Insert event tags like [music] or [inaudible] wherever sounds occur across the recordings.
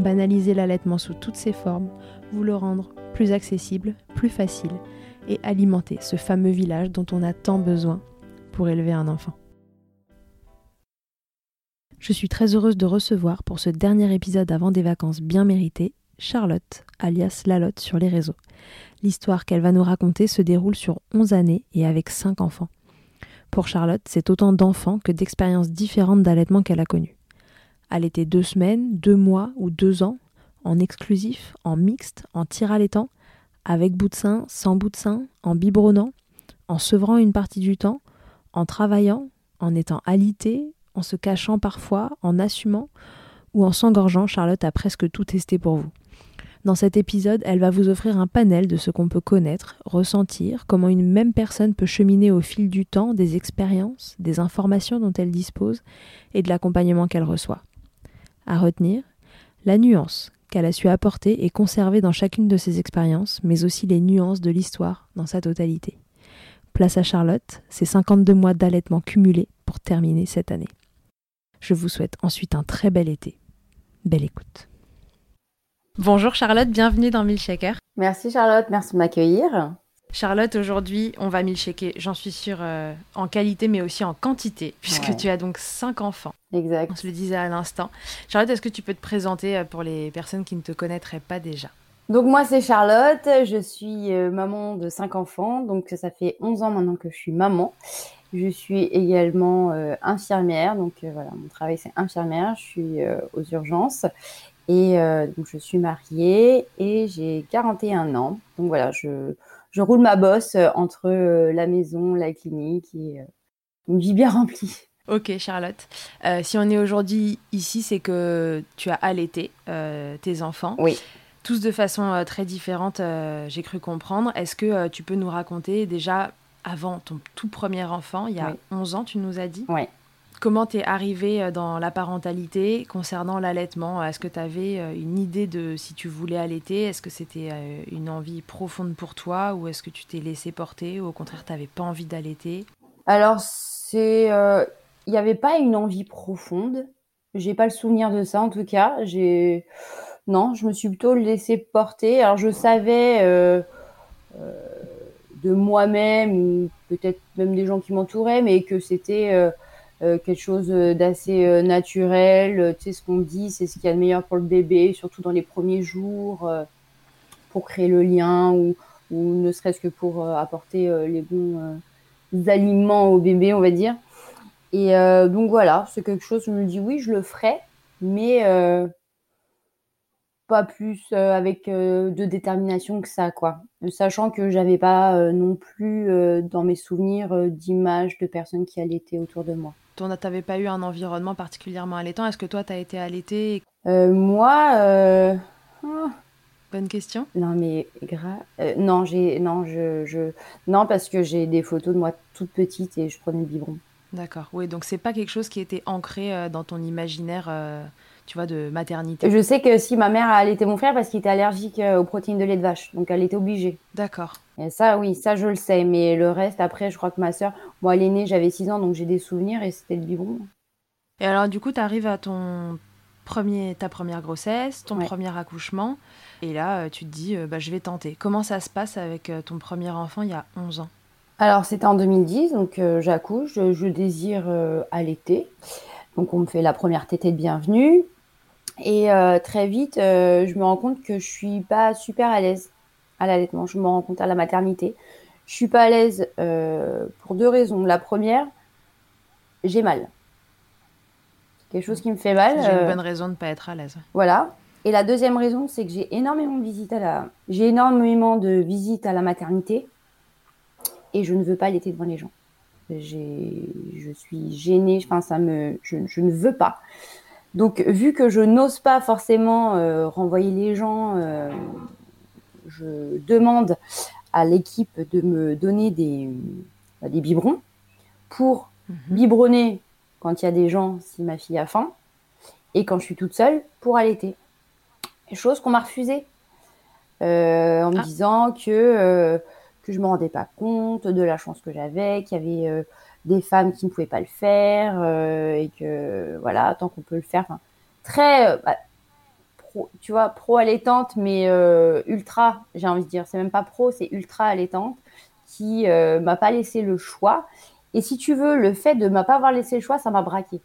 banaliser l'allaitement sous toutes ses formes, vous le rendre plus accessible, plus facile et alimenter ce fameux village dont on a tant besoin pour élever un enfant. Je suis très heureuse de recevoir pour ce dernier épisode avant des vacances bien méritées Charlotte, alias Lalotte sur les réseaux. L'histoire qu'elle va nous raconter se déroule sur 11 années et avec 5 enfants. Pour Charlotte, c'est autant d'enfants que d'expériences différentes d'allaitement qu'elle a connues. Allaiter deux semaines, deux mois ou deux ans, en exclusif, en mixte, en tir allaitant, avec bout de sein, sans bout de sein, en biberonnant, en sevrant une partie du temps, en travaillant, en étant alité, en se cachant parfois, en assumant ou en s'engorgeant, Charlotte a presque tout testé pour vous. Dans cet épisode, elle va vous offrir un panel de ce qu'on peut connaître, ressentir, comment une même personne peut cheminer au fil du temps des expériences, des informations dont elle dispose et de l'accompagnement qu'elle reçoit. À retenir, la nuance qu'elle a su apporter et conserver dans chacune de ses expériences, mais aussi les nuances de l'histoire dans sa totalité. Place à Charlotte, ses 52 mois d'allaitement cumulés pour terminer cette année. Je vous souhaite ensuite un très bel été. Belle écoute. Bonjour Charlotte, bienvenue dans Milkshaker. Merci Charlotte, merci de m'accueillir. Charlotte, aujourd'hui, on va milkshaker, j'en suis sûre, euh, en qualité mais aussi en quantité, puisque tu as donc cinq enfants. Exact. On se le disait à l'instant. Charlotte, est-ce que tu peux te présenter euh, pour les personnes qui ne te connaîtraient pas déjà? Donc moi, c'est Charlotte, je suis euh, maman de cinq enfants, donc ça fait 11 ans maintenant que je suis maman. Je suis également infirmière, donc voilà, mon travail c'est infirmière, je suis aux urgences et donc je suis mariée et j'ai 41 ans. Donc voilà, je je roule ma bosse euh, entre euh, la maison, la clinique et euh, une vie bien remplie. [laughs] Ok, Charlotte. si on est aujourd'hui ici, c'est que tu as allaité tes enfants. Oui. Tous de façon très différente, j'ai cru comprendre. Est-ce que tu peux nous raconter déjà, avant ton tout premier enfant, il y a 11 ans, tu nous as dit? Oui. Comment t'es arrivée euh, dans la parentalité concernant l'allaitement? Est-ce que tu avais euh, une idée de si tu voulais allaiter? Est-ce que c'était euh, une envie profonde pour toi? Ou est-ce que tu t'es laissé porter? Ou au contraire tu n'avais pas envie d'allaiter? Alors c'est, il n'y avait pas une envie profonde. J'ai pas le souvenir de ça en tout cas. J'ai non, je me suis plutôt laissé porter. Alors je savais de moi-même peut-être même des gens qui m'entouraient, mais que c'était quelque chose d'assez euh, naturel. Tu sais, ce qu'on dit, c'est ce qu'il y a de meilleur pour le bébé, surtout dans les premiers jours, euh, pour créer le lien ou, ou ne serait-ce que pour apporter les bons aliments au bébé, on va dire. Et donc voilà, c'est quelque chose, je me dis oui, je le ferai, mais pas plus avec de détermination que ça, quoi. Sachant que j'avais pas non plus dans mes souvenirs d'images de personnes qui allaitaient autour de moi tu n'avais pas eu un environnement particulièrement allaitant. Est-ce que toi, tu as été allaitée euh, Moi, euh, oh. bonne question. Non, mais grave. Euh, non, j'ai non, je, je, non parce que j'ai des photos de moi toute petite et je prenais le biberon. D'accord. Oui, donc c'est pas quelque chose qui était ancré dans ton imaginaire tu vois, de maternité. Je sais que si ma mère a allaité mon frère parce qu'il était allergique aux protéines de lait de vache, donc elle était obligée. D'accord. Et ça, oui, ça je le sais, mais le reste, après, je crois que ma sœur, moi, elle est née, j'avais 6 ans, donc j'ai des souvenirs et c'était le biberon. Et alors, du coup, tu arrives à ton premier, ta première grossesse, ton premier accouchement, et là, euh, tu te dis, euh, bah, je vais tenter. Comment ça se passe avec euh, ton premier enfant il y a 11 ans? Alors, c'était en 2010, donc j'accouche, je, désire allaiter. Donc, on me fait la première tétée de bienvenue. Et très vite, je me rends compte que je suis pas super à l'aise à l'allaitement. Je me rends compte à la maternité. Je suis pas à l'aise pour deux raisons. La première, j'ai mal. Quelque chose qui me fait mal. J'ai une bonne raison de ne pas être à l'aise. Voilà. Et la deuxième raison, c'est que j'ai énormément de visites à la, j'ai énormément de visites à la maternité, et je ne veux pas allaiter devant les gens. J'ai, je suis gênée. Enfin, ça me, je, ne veux pas. Donc, vu que je n'ose pas forcément euh, renvoyer les gens, euh, je demande à l'équipe de me donner des, bah, des biberons pour mhm. biberonner quand il y a des gens si ma fille a faim et quand je suis toute seule pour allaiter. Chose qu'on m'a refusée euh, en me ah. disant que, que je ne me rendais pas compte de la chance que j'avais, qu'il y avait des femmes qui ne pouvaient pas le faire et que voilà, tant qu'on peut le faire. Très, bah, pro, tu vois, pro allaitante, mais ultra, j'ai envie de dire. C'est même pas pro, c'est ultra allaitante qui m'a pas laissé le choix. Et si tu veux, le fait de ne pas avoir laissé le choix, ça m'a braqué.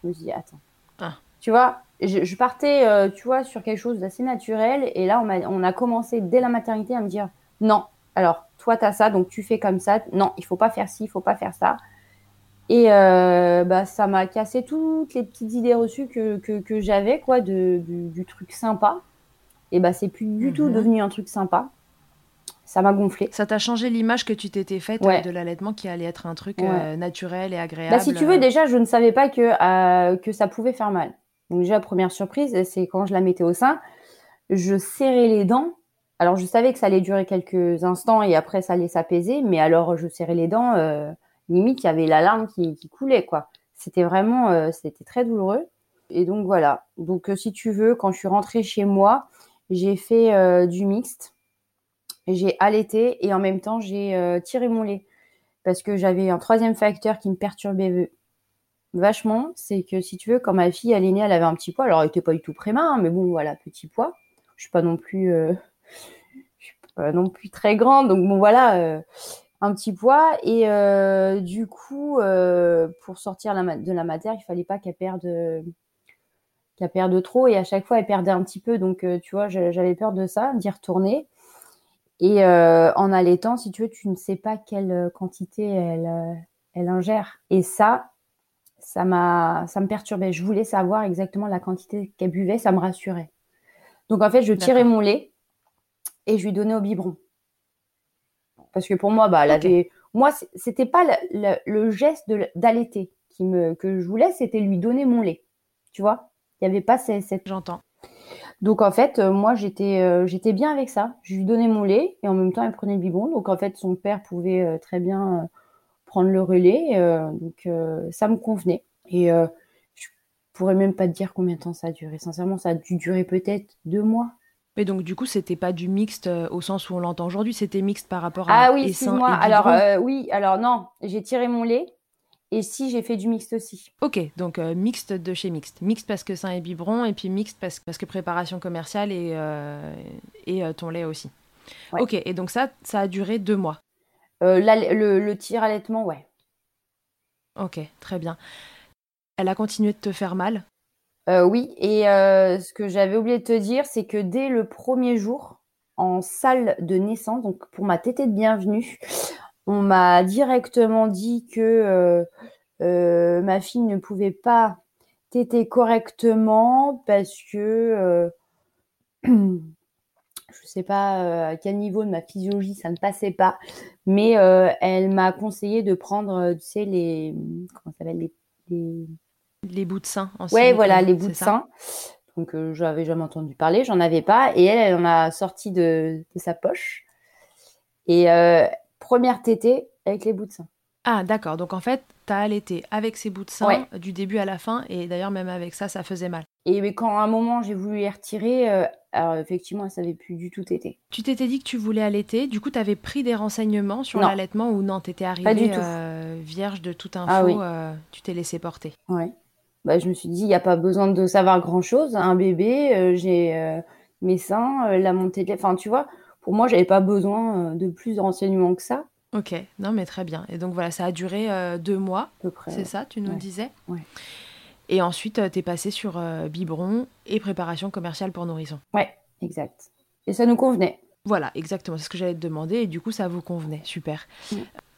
Je me suis dit, attends. Ah. Tu vois, je, partais, euh, tu vois, sur quelque chose d'assez naturel. Et là, on a, on a commencé dès la maternité à me dire non. Alors, toi, tu as ça, donc tu fais comme ça. Non, il faut pas faire ci, il faut pas faire ça. Et euh, bah, ça m'a cassé toutes les petites idées reçues que, que, j'avais, quoi, de, du, truc sympa. Et bah, c'est plus du tout mhm. devenu un truc sympa. Ça m'a gonflé. Ça t'a changé l'image que tu t'étais faite de l'allaitement qui allait être un truc euh, naturel et agréable. Bah, si tu veux, déjà, je ne savais pas que, que ça pouvait faire mal. Donc déjà, première surprise, c'est quand je la mettais au sein, je serrais les dents. Alors je savais que ça allait durer quelques instants et après ça allait s'apaiser, mais alors je serrais les dents, euh, limite il y avait la larme qui, coulait quoi. C'était vraiment, euh, c'était très douloureux. Et donc voilà. Donc euh, si tu veux, quand je suis rentrée chez moi, j'ai fait du mixte, j'ai allaité et en même temps j'ai tiré mon lait parce que j'avais un troisième facteur qui me perturbait vachement, c'est que si tu veux, quand ma fille elle est née, elle avait un petit poids. Alors elle était pas du tout préma, hein, mais bon voilà, petit poids. Je suis pas non plus, euh, [laughs] suis pas non plus très grande, donc bon voilà, euh, un petit poids. Et euh, du coup, pour sortir de la matière, il fallait pas qu'elle perde, qu'elle perde trop. Et à chaque fois, elle perdait un petit peu, donc tu vois, j'avais peur de ça, d'y retourner. Et en allaitant, si tu veux, tu ne sais pas quelle quantité elle, elle ingère. Et ça, ça m'a, ça me perturbait. Je voulais savoir exactement la quantité qu'elle buvait, ça me rassurait. Donc en fait, je tirais mon lait et je lui donnais au biberon. Parce que pour moi, bah, avait, moi, c'était pas le, geste d'allaiter qui me, que je voulais, c'était lui donner mon lait. Tu vois, il y avait pas cette. J'entends. Donc en fait, euh, moi j'étais euh, j'étais bien avec ça. Je lui donnais mon lait et en même temps elle prenait le biberon. Donc en fait, son père pouvait euh, très bien prendre le relais. Donc ça me convenait. Et je pourrais même pas te dire combien de temps ça a duré. Sincèrement, ça a dû durer peut-être deux mois. Mais donc du coup, c'était pas du mixte au sens où on l'entend aujourd'hui, c'était mixte par rapport à Ah oui, excuse-moi. Alors oui, alors non, j'ai tiré mon lait et si j'ai fait du mixte aussi. Ok, donc mixte de chez mixte. Mixte parce que sein et biberon et puis mixte parce, parce que préparation commerciale et, et ton lait aussi. Ok, et donc ça, ça a duré deux mois. Euh, le, le tir allaitement, ouais. Ok, très bien. Elle a continué de te faire mal euh, Oui, et euh, ce que j'avais oublié de te dire, c'est que dès le premier jour, en salle de naissance, donc pour ma tétée de bienvenue, on m'a directement dit que ma fille ne pouvait pas téter correctement parce que [clears throat] je sais pas euh, à quel niveau de ma physiologie ça ne passait pas, mais euh, elle m'a conseillé de prendre, euh, tu sais, les comment s'appelle les, les, les bouts de sein. En ouais, voilà, les bouts de sein. Donc je n'avais jamais entendu parler, j'en avais pas, et elle, elle en a sorti de, de sa poche. Et première tétée avec les bouts de sein. Ah, d'accord. Donc en fait, tu as allaité avec ces bouts de sein du début à la fin, et d'ailleurs, même avec ça, ça faisait mal. Et mais quand à un moment j'ai voulu les retirer, euh, alors effectivement, ça n'avait plus du tout été. Tu t'étais dit que tu voulais allaiter, du coup, tu avais pris des renseignements sur l'allaitement ou non? T'étais arrivée euh, vierge de toute info, ah euh, tu t'es laissé porter. Ouais. Bah, je me suis dit, il n'y a pas besoin de savoir grand-chose. Un bébé, j'ai mes seins, la montée de. Enfin, tu vois, pour moi, j'avais pas besoin de plus de renseignements que ça. Ok, non mais très bien. Et donc voilà, ça a duré deux mois. À peu près. C'est ça, tu nous disais? Ouais. Et ensuite, tu es passé sur biberon et préparation commerciale pour nourrissons. Ouais, exact. Et ça nous convenait. Voilà, exactement. C'est ce que j'allais te demander. Et du coup, ça vous convenait. Super. Mm.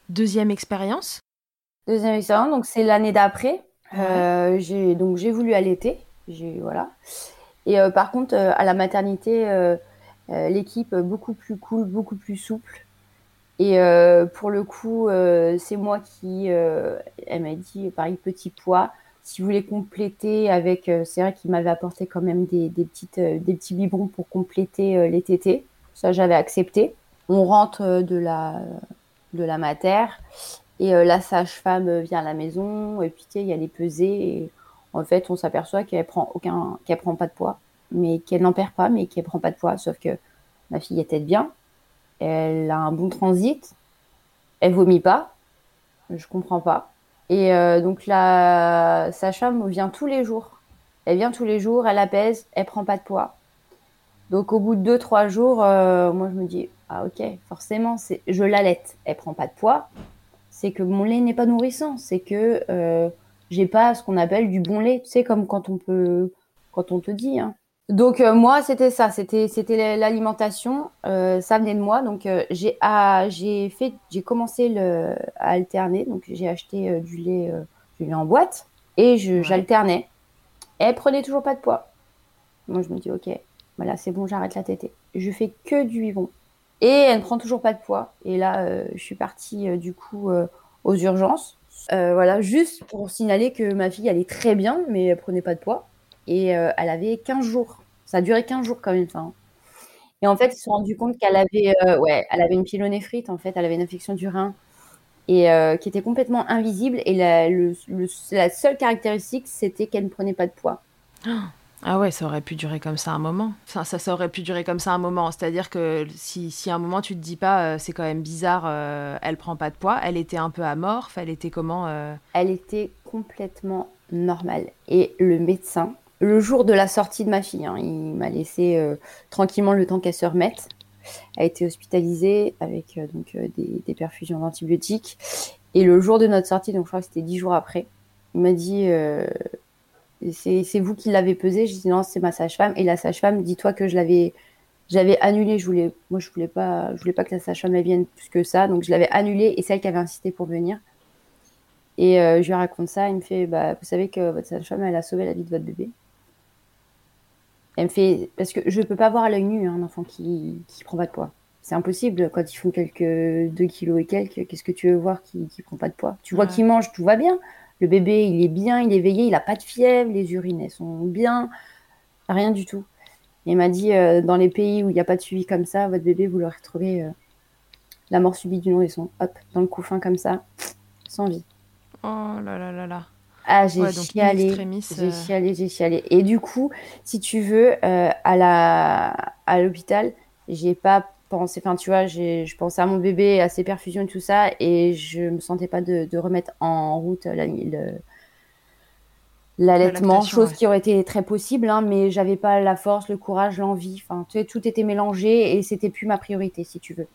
Deuxième expérience? Deuxième expérience, donc c'est l'année d'après. J'ai donc j'ai voulu allaiter. Voilà. Et par contre, à la maternité, l'équipe beaucoup plus cool, beaucoup plus souple. Et euh, pour le coup, euh, c'est moi qui, euh, elle m'a dit, pareil, petit poids. Si vous voulez compléter avec, c'est vrai qu'il m'avait apporté quand même des, petites, des petits biberons pour compléter les tétés. Ça, j'avais accepté. On rentre de la, de la et la sage-femme vient à la maison et puis il y a les pesées et en fait, on s'aperçoit qu'elle prend aucun, qu'elle prend pas de poids, mais qu'elle n'en perd pas, mais qu'elle prend pas de poids. Sauf que ma fille était bien, elle a un bon transit, elle vomit pas, je comprends pas. Et euh, donc la sage-femme vient tous les jours. Elle vient tous les jours, elle apaise, elle prend pas de poids. Donc au bout de deux trois jours, euh, moi je me dis ah ok forcément c'est je l'allaite, elle prend pas de poids, c'est que mon lait n'est pas nourrissant, c'est que euh, j'ai pas ce qu'on appelle du bon lait, tu sais comme quand on peut quand on te dit hein, donc euh, moi c'était ça, c'était c'était l'alimentation, euh, ça venait de moi. Donc euh, j'ai ah, j'ai fait j'ai commencé le, à alterner, donc j'ai acheté du lait du lait en boîte et j'alternais. Elle prenait toujours pas de poids. Moi je me dis ok, voilà c'est bon j'arrête la tétée. Je fais que du vivon et elle ne prend toujours pas de poids. Et là je suis partie du coup aux urgences. voilà juste pour signaler que ma fille allait très bien mais elle prenait pas de poids et elle avait 15 jours ça a duré 15 jours quand même. Hein. Et en fait, ils se sont rendus compte qu'elle avait, euh, ouais, elle avait une pyélonéphrite, en fait, elle avait une infection du rein et euh, qui était complètement invisible. Et la, la seule caractéristique, c'était qu'elle ne prenait pas de poids. Ah ouais, ça aurait pu durer comme ça un moment. Enfin, ça, ça aurait pu durer comme ça un moment. C'est-à-dire que si, si à un moment tu te dis pas, euh, c'est quand même bizarre, elle prend pas de poids, elle était un peu amorphe, elle était comment Elle était complètement normale. Et le médecin, le jour de la sortie de ma fille. Hein. Il m'a laissé euh, tranquillement le temps qu'elle se remette. A été hospitalisée avec euh, donc euh, des, perfusions d'antibiotiques. Et le jour de notre sortie, donc je crois que c'était dix jours après, il m'a dit c'est vous qui l'avez pesé. J'ai dit non, c'est ma sage-femme. Et la sage-femme, dis-toi que je l'avais j'avais annulé. Je voulais, moi, je voulais pas, je voulais pas que la sage-femme vienne plus que ça. Donc je l'avais annulé et celle qui avait insisté pour venir. Et je lui raconte ça. Il me fait, bah, vous savez que votre sage-femme, elle a sauvé la vie de votre bébé. Elle me fait parce que je peux pas voir à l'œil nu hein, un enfant qui qui prend pas de poids. C'est impossible quand ils font quelques 2 kilos et quelques. Qu'est-ce que tu veux voir qui qui prend pas de poids? Tu vois qu'il mange, tout va bien. Le bébé, il est bien, il est éveillé, il a pas de fièvre, les urines elles sont bien, rien du tout. il m'a dit euh, dans les pays où il n'y a pas de suivi comme ça, votre bébé vous le retrouvez euh, la mort subite du nourrisson, hop, dans le couffin comme ça, sans vie. Oh là là là là. Ah, j'ai chialé, j'ai euh. chialé, j'ai chialé. Et du coup, si tu veux, euh, à la à l'hôpital, j'ai pas enfin tu vois, je pensais à mon bébé, à ses perfusions et tout ça, et je me sentais pas de, de remettre en route l'allaitement, chose qui aurait été très possible, hein, mais j'avais pas la force, le courage, l'envie, enfin tu sais, tout était mélangé et c'était plus ma priorité, si tu veux.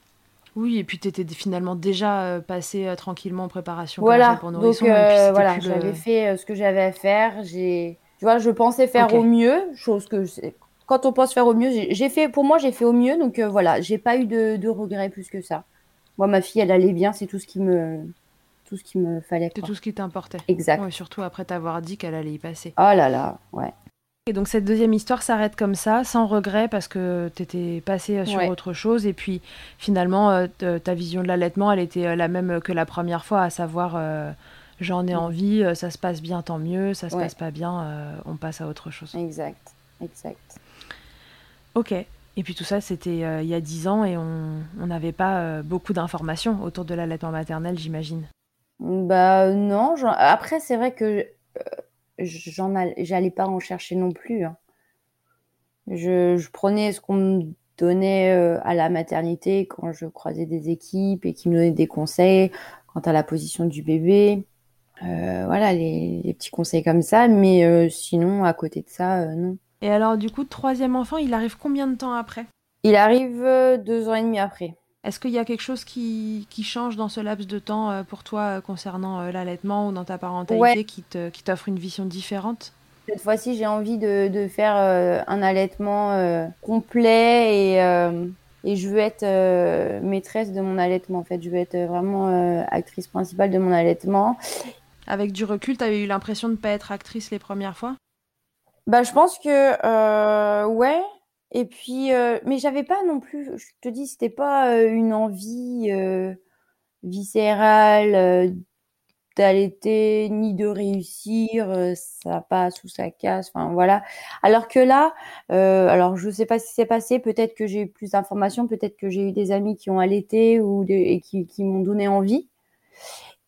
Oui, et puis tu étais finalement déjà euh, passé euh, tranquillement en préparation voilà. pour nourrisson. Donc euh, voilà, j'avais fait ce que j'avais à faire. J'ai, tu vois, je pensais faire au mieux, chose que quand on pense faire au mieux, j'ai fait, pour moi, j'ai fait au mieux. Donc voilà, j'ai pas eu de, de regrets plus que ça. Moi, ma fille, elle allait bien, c'est tout ce qui me, tout ce qui me fallait. C'est tout ce qui t'importait. Exact. surtout après t'avoir dit qu'elle allait y passer. Oh là là, ouais. Et donc cette deuxième histoire s'arrête comme ça, sans regret, parce que tu étais passé sur autre chose. Et puis finalement, euh, ta vision de l'allaitement, elle était euh, la même que la première fois, à savoir euh, j'en ai mm. envie, ça se passe bien, tant mieux, ça se passe pas bien, on passe à autre chose. Exact, exact. Ok. Et puis tout ça, c'était il y a dix ans et on n'avait pas beaucoup d'informations autour de l'allaitement maternel, j'imagine. Bah non. Après, c'est vrai que j'en j'allais pas en chercher non plus. Hein. Je, prenais ce qu'on me donnait euh, à la maternité quand je croisais des équipes et qui me donnaient des conseils quant à la position du bébé. Euh, voilà, les, petits conseils comme ça, mais euh, sinon, à côté de ça, euh, non. Et alors, du coup, troisième enfant, il arrive combien de temps après? Il arrive deux ans et demi après. Est-ce qu'il y a quelque chose qui, change dans ce laps de temps pour toi concernant l'allaitement ou dans ta parentalité qui t'offre une vision différente? Cette fois-ci, j'ai envie de, faire un allaitement complet et, et je veux être maîtresse de mon allaitement. En fait, je veux être vraiment actrice principale de mon allaitement. Avec du recul, tu avais eu l'impression de ne pas être actrice les premières fois? Bah, je pense que euh, ouais. Et puis, euh, mais j'avais pas non plus. Je te dis, c'était pas euh, une envie viscérale d'allaiter ni de réussir. ça passe ou ça casse. Enfin voilà. Alors que là, alors je sais pas ce qui s'est passé. Peut-être que j'ai eu plus d'informations. Peut-être que j'ai eu des amis qui ont allaité ou et qui, qui m'ont donné envie.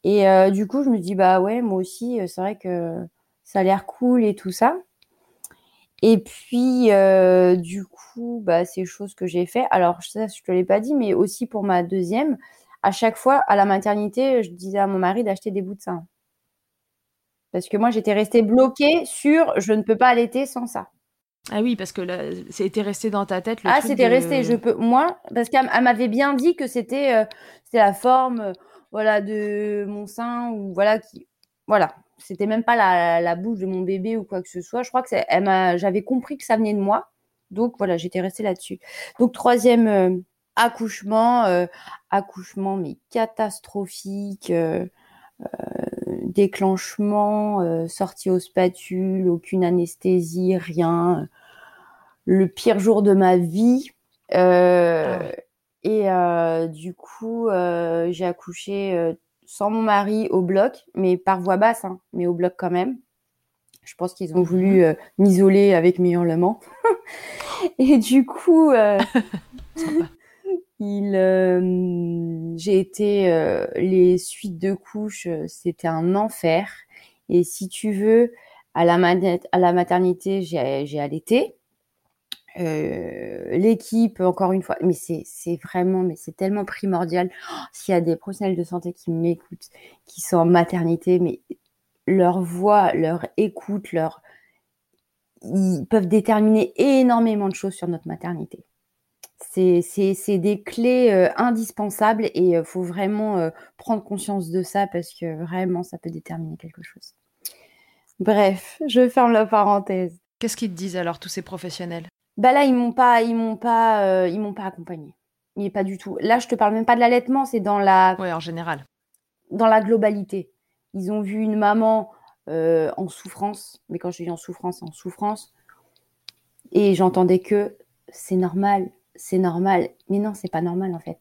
Et euh, du coup, je me dis, bah ouais, moi aussi, euh, c'est vrai que ça a l'air cool et tout ça. Et puis, euh, du coup, bah, c'est choses que j'ai fait. Alors, ça, je te l'ai pas dit, mais aussi pour ma deuxième, à chaque fois, à la maternité, je disais à mon mari d'acheter des bouts de sein. Parce que moi, j'étais restée bloquée sur je ne peux pas allaiter sans ça. Ah oui, parce que c'était resté dans ta tête. Le ah, c'était resté. Je peux, moi, parce qu'elle m'avait bien dit que c'était, c'était la forme voilà de mon sein ou voilà qui voilà c'était même pas la, la, bouche de mon bébé ou quoi que ce soit. Je crois que elle m'a j'avais compris que ça venait de moi. Donc voilà j'étais restée là-dessus. Donc troisième euh, accouchement euh, accouchement mais catastrophique euh, déclenchement sortie aux spatules aucune anesthésie rien. Le pire jour de ma vie. Ah et euh, du coup, euh, j'ai accouché euh, sans mon mari au bloc, mais par voie basse, hein, mais au bloc quand même. Je pense qu'ils ont voulu mmh. m'isoler avec mes hurlements. [laughs] et du coup, [laughs] il, j'ai été les suites de couches, c'était un enfer. Et si tu veux, à la, à la maternité, j'ai allaité. Euh, l'équipe, encore une fois, mais c'est vraiment, mais c'est tellement primordial. Oh, s'il y a des professionnels de santé qui m'écoutent, qui sont en maternité, mais leur voix, leur écoute, leur, ils peuvent déterminer énormément de choses sur notre maternité. C'est des clés euh, indispensables et il euh, faut vraiment prendre conscience de ça parce que vraiment, ça peut déterminer quelque chose. Bref, je ferme la parenthèse. Qu'est-ce qu'ils te disent alors tous ces professionnels? Bah là, ils m'ont pas, ils m'ont pas, euh, ils m'ont pas accompagné. Mais pas du tout. Là, je te parle même pas de l'allaitement, c'est dans la. Ouais, en général. Dans la globalité. Ils ont vu une maman euh, en souffrance, mais quand je dis en souffrance, en souffrance, et j'entendais que c'est normal, c'est normal. Mais non, c'est pas normal en fait.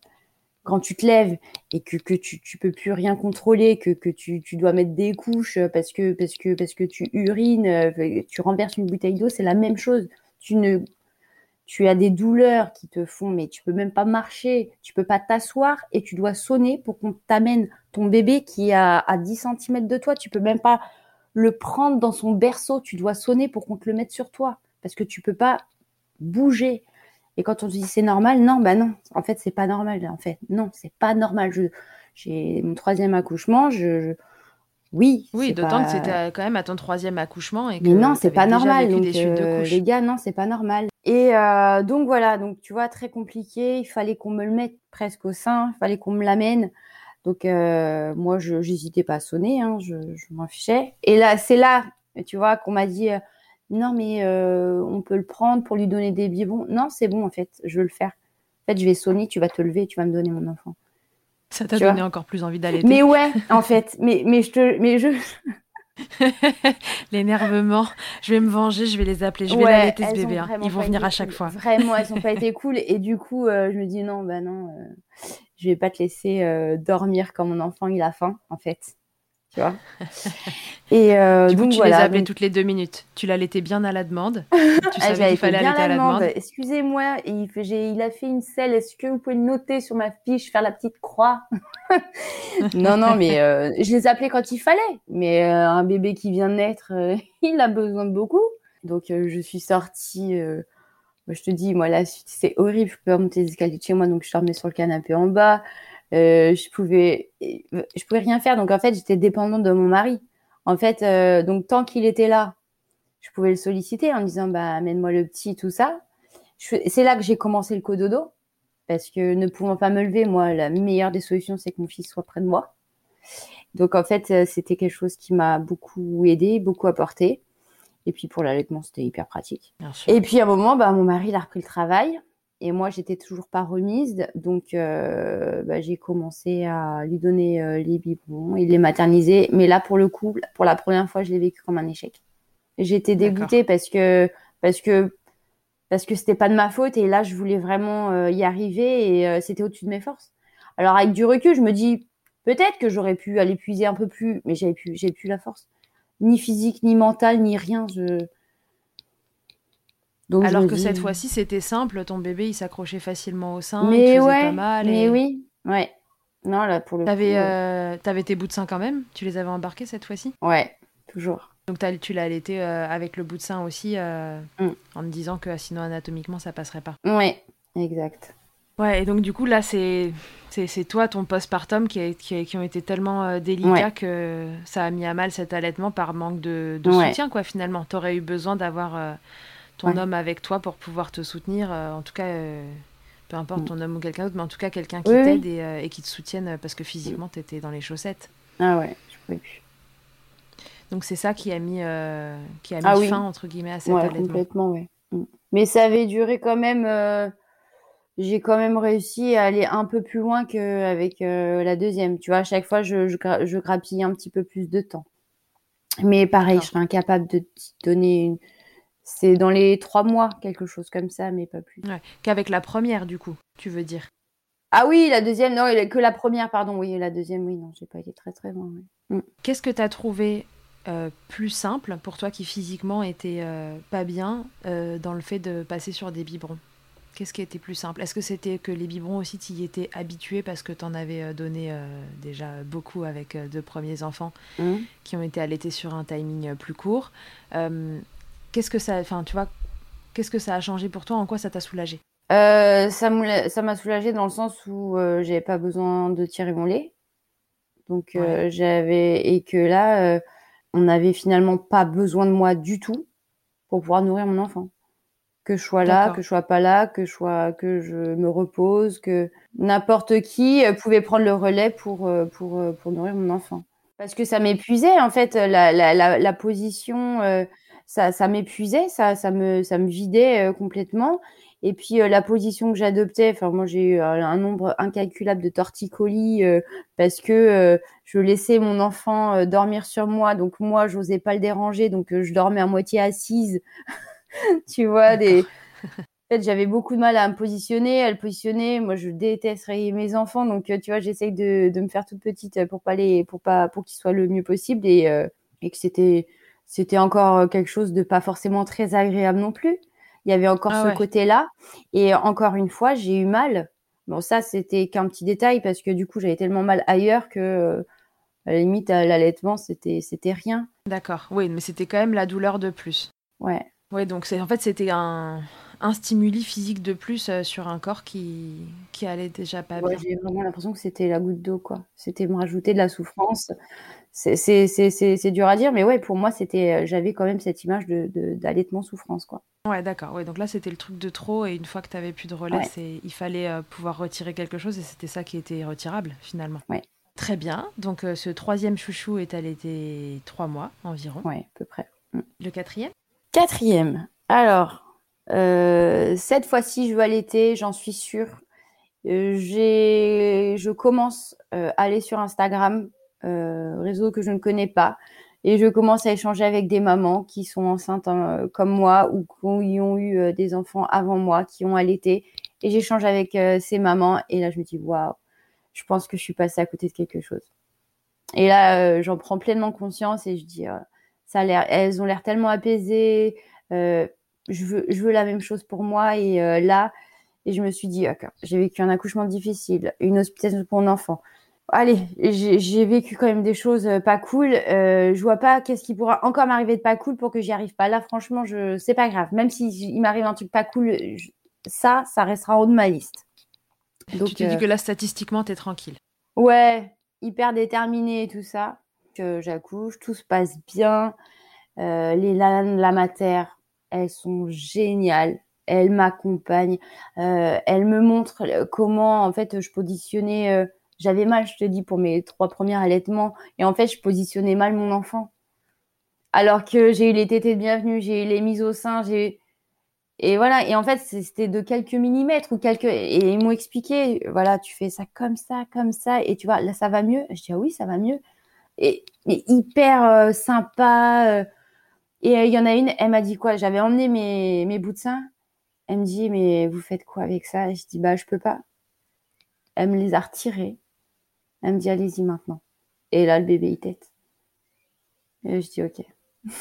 Quand tu te lèves et que, que tu, tu peux plus rien contrôler, que, que tu, tu dois mettre des couches parce que, parce que, parce que tu urines, euh, tu renverses une bouteille d'eau, c'est la même chose. Tu ne tu as des douleurs qui te font, mais tu peux même pas marcher, tu peux pas t'asseoir et tu dois sonner pour qu'on t'amène ton bébé qui est à, 10 cm de toi. Tu peux même pas le prendre dans son berceau, tu dois sonner pour qu'on te le mette sur toi parce que tu peux pas bouger. Et quand on te dit c'est normal, non, bah non, en fait c'est pas normal. En fait, non, c'est pas normal. j'ai mon troisième accouchement, je oui. Oui, d'autant que c'était quand même à ton troisième accouchement. Et que Mais non, c'est pas normal. Donc, euh, les gars, non, c'est pas normal. Et euh, donc voilà, donc tu vois, très compliqué. Il fallait qu'on me le mette presque au sein. Il fallait qu'on me l'amène. Donc euh, moi, je n'hésitais pas à sonner. Hein, je, je m'en fichais. Et là, c'est là, tu vois, qu'on m'a dit non, mais on peut le prendre pour lui donner des biberons. Non, c'est bon en fait, je veux le faire. En fait, je vais sonner, tu vas te lever, tu vas me donner mon enfant. Ça t'a donné encore plus envie d'aller. Mais ouais, en fait, mais mais je te, mais je. [laughs] L'énervement, je vais me venger, je vais les appeler, je vais l'allaiter ce bébé. Hein. Ils vont venir à chaque fois. Vraiment, elles n'ont pas [laughs] été cool. Et du coup, euh, je me dis non, bah non, euh, je vais pas te laisser euh, dormir quand mon enfant il a faim, en fait tu vois. Et euh, donc, tu les appelais toutes les deux minutes. Tu l'allaitais bien à la demande. [laughs] Tu savais ah, qu'il fallait allaiter à la demande. Excusez-moi, il, il, a fait une selle. Est-ce que vous pouvez noter sur ma fiche, faire la petite croix? [laughs] Non, non, mais euh, je les appelais quand il fallait. Mais euh, un bébé qui vient de naître, euh, [laughs] il a besoin de beaucoup. Donc je suis sortie. je te dis, moi la suite c'est horrible. Je peux pas monter les escaliers de chez moi, donc je dormais sur le canapé en bas. Euh, je pouvais, je pouvais rien faire. Donc en fait, j'étais dépendante de mon mari. En fait, euh, donc tant qu'il était là, je pouvais le solliciter en disant bah amène-moi le petit, tout ça. C'est là que j'ai commencé le cododo. parce que ne pouvant pas me lever, moi, la meilleure des solutions, c'est que mon fils soit près de moi. Donc en fait, euh, c'était quelque chose qui m'a beaucoup aidé, beaucoup apporté. Et puis pour l'allaitement, c'était hyper pratique. Et puis à un moment, bah, mon mari il a repris le travail. Et moi, j'étais toujours pas remise, donc euh, bah, j'ai commencé à lui donner euh, les biberons et les materniser. Mais là, pour le coup, pour la première fois, je l'ai vécu comme un échec. J'étais dégoûtée parce que parce que parce que c'était pas de ma faute et là, je voulais vraiment y arriver et c'était au-dessus de mes forces. Alors avec du recul, je me dis Peut-être que j'aurais pu aller puiser un peu plus, mais j'avais plus, j'ai plus la force, ni physique, ni mentale, ni rien. Je... Donc, Alors que cette fois-ci, c'était simple, ton bébé, il s'accrochait facilement au sein, mais il ouais, pas mal. Mais oui, ouais. Non, là, pour le t'avais, coup... Euh, t'avais tes bouts de sein quand même? Tu les avais embarqués cette fois-ci? Ouais, toujours. Donc tu l'as allaité euh, avec le bout de sein aussi, euh, mm. en me disant que sinon anatomiquement, ça passerait pas. Ouais, exact. Ouais, et donc du coup, là, c'est c'est toi, ton postpartum, qui, qui, qui ont été tellement euh, délicats que ça a mis à mal cet allaitement par manque de, soutien, quoi, finalement. Tu aurais eu besoin d'avoir euh, ton homme avec toi pour pouvoir te soutenir, euh, en tout cas, peu importe mm. ton homme ou quelqu'un d'autre, mais en tout cas, quelqu'un qui t'aide et, qui te soutienne parce que physiquement, tu étais dans les chaussettes. Ah ouais, je pouvais plus. Donc c'est ça qui a mis, qui a ah fin, entre guillemets, à cet allaitement. complètement, ouais. Mm. Mais ça avait duré quand même j'ai quand même réussi à aller un peu plus loin qu'avec euh, la deuxième. Tu vois, à chaque fois, je, je, je, grappille un petit peu plus de temps. Mais pareil, je serais incapable de donner une... C'est dans les trois mois, quelque chose comme ça, mais pas plus. Ouais. Qu'avec la première, du coup, tu veux dire? Ah oui, la deuxième, non, que la première, pardon, oui, la deuxième, oui, non, j'ai pas été très très loin. Mm. Qu'est-ce que tu as trouvé euh, plus simple pour toi qui physiquement était euh, pas bien dans le fait de passer sur des biberons? Qu'est-ce qui était plus simple? Est-ce que c'était que les biberons aussi, tu y étais habitué parce que tu en avais euh, donné euh, déjà beaucoup avec euh, deux premiers enfants mmh. qui ont été allaités sur un timing plus court? Qu'est-ce que ça, enfin, tu vois, qu'est-ce que ça a changé pour toi En quoi ça t'a soulagé? Ça m'a soulagé dans le sens où j'avais pas besoin de tirer mon lait, donc j'avais et que là, on n'avait finalement pas besoin de moi du tout pour pouvoir nourrir mon enfant. Que je sois là, que je sois pas là, que je sois, que je me repose, que n'importe qui euh, pouvait prendre le relais pour euh, pour euh, pour nourrir mon enfant. Parce que ça m'épuisait en fait la la la, la position, ça ça m'épuisait, ça ça me ça me vidait complètement. Et puis la position que j'adoptais, enfin moi j'ai eu un nombre incalculable de torticolis parce que je laissais mon enfant dormir sur moi, donc moi j'osais pas le déranger, donc je dormais à moitié assise. [laughs] tu vois, des. En fait, j'avais beaucoup de mal à me positionner, à le positionner. Moi, je déteste réveiller mes enfants, donc euh, tu vois, j'essaye de, de, me faire toute petite pour pas les, pour pas, pour qu'ils soient le mieux possible et, euh, et que c'était, c'était encore quelque chose de pas forcément très agréable non plus. Il y avait encore ah ce côté-là. Et encore une fois, j'ai eu mal. Bon, ça, c'était qu'un petit détail parce que du coup, j'avais tellement mal ailleurs que, euh, à la limite, l'allaitement, c'était, c'était rien. D'accord. Oui, mais c'était quand même la douleur de plus. Ouais. Ouais, donc c'est en fait c'était un, un stimuli physique de plus euh, sur un corps qui, qui allait déjà pas bien. J'ai vraiment l'impression que c'était la goutte d'eau, quoi. C'était me rajouter de la souffrance. C'est dur à dire, mais ouais, pour moi, c'était, euh, j'avais quand même cette image de d'allaitement souffrance, quoi. Ouais, d'accord. Ouais, donc là, c'était le truc de trop, et une fois que tu avais plus de relais, c'est il fallait euh, pouvoir retirer quelque chose, et c'était ça qui était retirable, finalement. Ouais. Très bien. Donc, ce troisième chouchou est allaité trois mois environ. Ouais, à peu près. Mm. Le quatrième? Quatrième. Alors, euh, cette fois-ci, je vais allaiter, j'en suis sûre. Euh, je commence euh, à aller sur Instagram, réseau que je ne connais pas, et je commence à échanger avec des mamans qui sont enceintes hein, comme moi ou qui ont eu des enfants avant moi, qui ont allaité. Et j'échange avec ces mamans, et là, je me dis, waouh, je pense que je suis passée à côté de quelque chose. Et là, j'en prends pleinement conscience et je dis, ça a l'air, elles ont l'air tellement apaisées. Euh, je veux, je veux la même chose pour moi. Et euh, là, et je me suis dit, j'ai vécu un accouchement difficile, une hospitalisation pour mon enfant. Allez, j'ai vécu quand même des choses euh, pas cool. Euh, je vois pas qu'est-ce qui pourra encore m'arriver de pas cool pour que j'y arrive pas. Là, franchement, je, c'est pas grave. Même si il m'arrive un truc pas cool, ça, ça restera en haut de ma liste. Donc, tu te dis que là, statistiquement, t'es tranquille. Ouais, hyper déterminée et tout ça j'accouche, tout se passe bien. Euh, les la, la mater, elles sont géniales. elle m'accompagne, euh, elle me montre comment en fait je positionnais. Euh, j'avais mal, je te dis, pour mes trois premiers allaitements, et en fait je positionnais mal mon enfant. Alors que j'ai eu les tétés de bienvenue, j'ai eu les mises au sein, j'ai et voilà. Et en fait c'était de quelques millimètres ou quelques et ils m'ont expliqué, voilà, tu fais ça comme ça, comme ça, et tu vois là ça va mieux? Je dis ah oui ça va mieux. Et, hyper euh, sympa. et il y en a une, elle m'a dit quoi? J'avais emmené mes mes bouts de sein elle me dit, mais vous faites quoi avec ça? Je dis, bah, je peux pas. Elle me les a retirés. Elle me dit, allez-y maintenant. Et là, le bébé, il tête. Et je dis, ok. [laughs]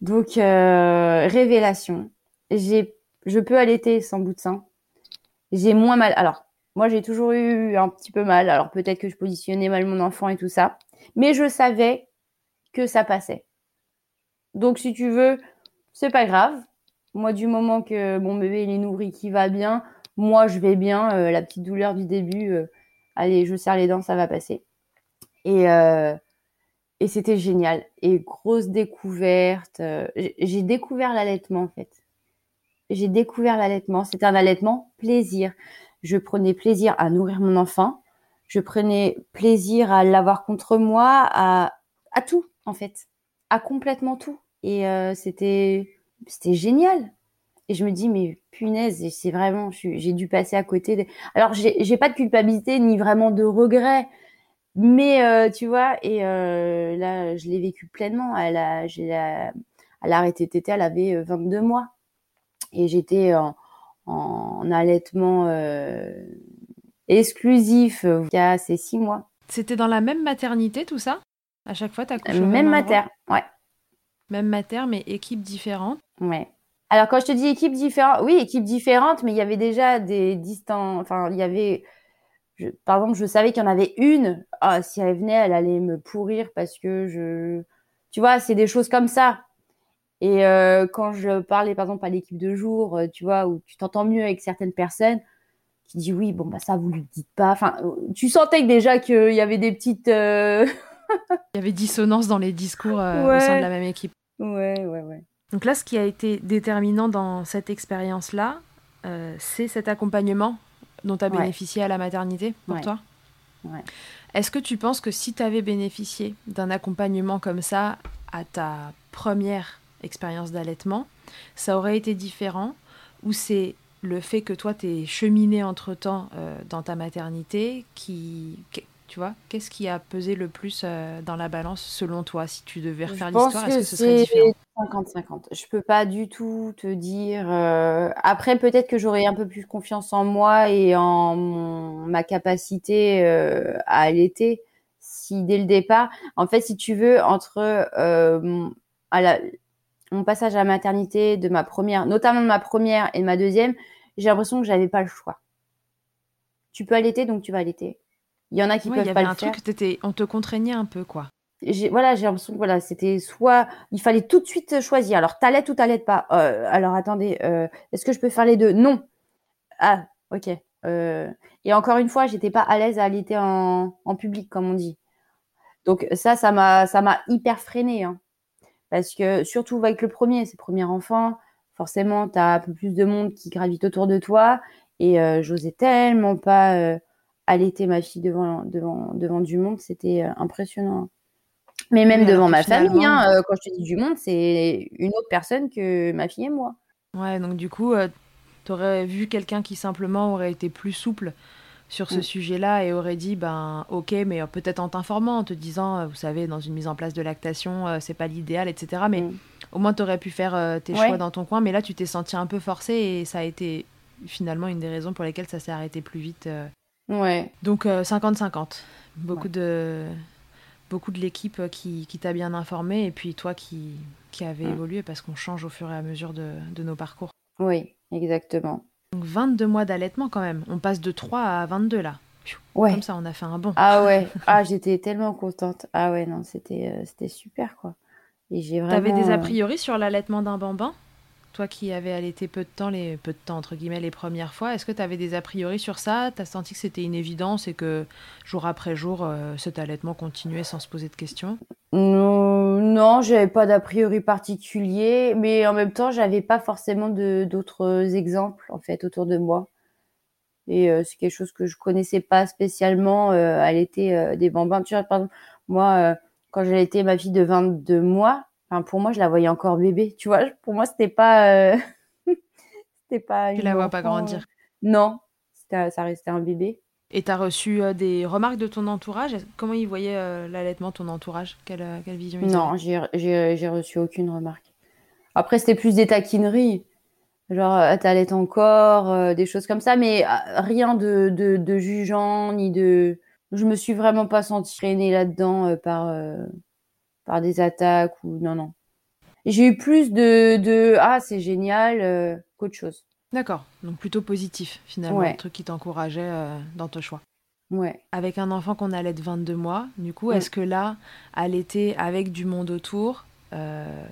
Donc, euh, révélation. Je peux allaiter sans bout de sein. J'ai moins mal. Alors, moi, j'ai toujours eu un petit peu mal. Alors, peut-être que je positionnais mal mon enfant et tout ça. Mais je savais que ça passait. Donc, si tu veux, c'est pas grave. Moi, du moment que mon bébé il est nourri, qu'il va bien, moi je vais bien. Euh, la petite douleur du début, euh, allez, je serre les dents, ça va passer. Et, euh, et c'était génial. Et grosse découverte. J'ai découvert l'allaitement en fait. J'ai découvert l'allaitement. C'était un allaitement plaisir. Je prenais plaisir à nourrir mon enfant. Je prenais plaisir à l'avoir contre moi, à, à tout en fait, à complètement tout. Et c'était c'était génial. Et je me dis, mais punaise, c'est vraiment, j'ai dû passer à côté. De... Alors, j'ai pas de culpabilité ni vraiment de regret, mais euh, tu vois, et euh, là, je l'ai vécu pleinement. Elle a, la, elle a arrêté tété, elle avait 22 euh, mois. Et j'étais en, en, allaitement exclusif il y a ces six mois. C'était dans la même maternité, tout ça? À chaque fois, tu as couché Même, même mater, ouais. Même mater, mais équipe différente? Ouais. Alors quand je te dis équipe différente, oui, équipe différente, mais il y avait déjà des distances. Enfin, il y avait, par exemple, je savais qu'il y en avait une. Ah, si elle venait, elle allait me pourrir parce que je, tu vois, c'est des choses comme ça. Et euh, quand je parlais, par exemple, à l'équipe de jour, euh, tu vois, où tu t'entends mieux avec certaines personnes, qui dis oui, bon bah ça vous le dites pas. Enfin, euh, tu sentais que déjà qu'il y avait des petites. [laughs] il y avait dissonance dans les discours au sein de la même équipe. Ouais, ouais, ouais. Donc là, ce qui a été déterminant dans cette expérience-là, euh, c'est cet accompagnement dont tu as bénéficié à la maternité pour toi Est-ce que tu penses que si tu avais bénéficié d'un accompagnement comme ça à ta première expérience d'allaitement, ça aurait été différent Ou c'est le fait que toi, tu es cheminé entre-temps euh, dans ta maternité qui, tu vois, qu'est-ce qui a pesé le plus euh, dans la balance selon toi Si tu devais refaire l'histoire, est-ce que ce serait différent? 50-50. Je peux pas du tout te dire. Euh, après, peut-être que j'aurais un peu plus confiance en moi et en ma capacité euh, à allaiter si dès le départ. En fait, si tu veux, entre mon passage à la maternité de ma première, notamment de ma première et de ma deuxième, j'ai l'impression que j'avais pas le choix. Tu peux allaiter, donc tu vas allaiter. Il y en a qui peuvent pas le faire. Truc, on te contraignait un peu, quoi. Voilà, j'ai l'impression que voilà, c'était soit il fallait tout de suite choisir. Alors t'allaites ou t'allaites pas. Euh, alors attendez, euh, est-ce que je peux faire les deux? Non. Ah, ok. Euh, et encore une fois, j'étais pas à l'aise à allaiter en, en, public, comme on dit. Donc ça, ça m'a, ça m'a hyper freiné, hein. parce que surtout avec le premier, c'est le premier enfant, forcément, t'as un peu plus de monde qui gravite autour de toi, et j'osais tellement pas allaiter ma fille devant, devant, devant du monde, c'était euh, impressionnant. Mais même devant ma famille, hein, euh, quand je te dis du monde, c'est une autre personne que ma fille et moi. Ouais, donc du coup, euh, tu aurais vu quelqu'un qui simplement aurait été plus souple sur ce mm. sujet-là et aurait dit ben ok mais peut-être en t'informant en te disant vous savez dans une mise en place de lactation c'est pas l'idéal etc mais mm. au moins tu aurais pu faire tes choix dans ton coin mais là tu t'es senti un peu forcé et ça a été finalement une des raisons pour lesquelles ça s'est arrêté plus vite Ouais. Donc 50-50. Euh, beaucoup de beaucoup de l'équipe euh, qui, qui t'a bien informé et puis toi qui, qui avait évolué parce qu'on change au fur et à mesure de, de nos parcours. Oui, exactement. Donc 22 mois d'allaitement quand même. On passe de 3 à 22 là. Ouais. Comme ça, on a fait un bon. Ah ouais. [laughs] Ah, j'étais tellement contente. Ah ouais, non, c'était euh, c'était super quoi. Et j'ai vraiment. T'avais des a priori sur l'allaitement d'un bambin? Toi qui avais allaité peu de temps, les peu de temps entre guillemets les premières fois, est-ce que tu avais des a priori sur ça? Tu as senti que c'était une évidence et que jour après jour, euh, cet allaitement continuait sans se poser de questions? Non, Non, j'avais pas d'a priori particulier, mais en même temps, j'avais pas forcément d'autres exemples en fait autour de moi. Et euh, c'est quelque chose que je connaissais pas spécialement euh, l'été euh, des bambins. Tu par exemple, moi, quand j'allaitais ma fille de 22 mois, enfin pour moi, je la voyais encore bébé. Tu vois, pour moi, c'était pas, [laughs] c'était pas. Tu la vois pas grandir. Non, ça restait un bébé. Et tu as reçu des remarques de ton entourage? Comment ils voyaient l'allaitement, ton entourage? Quelle, quelle, vision ils Non, j'ai reçu aucune remarque. Après, c'était plus des taquineries genre euh, t'allaites encore, euh, des choses comme ça, mais euh, rien de, de, de, jugeant ni de. Je me suis vraiment pas sentie traînée là-dedans par par des attaques ou non non. J'ai eu plus de de ah c'est génial qu'autre chose. D'accord, donc plutôt positif finalement, un truc qui t'encourageait dans ton choix. Ouais. Avec un enfant qu'on allait de 22 mois, du coup, est-ce que là, à l'été, avec du monde autour,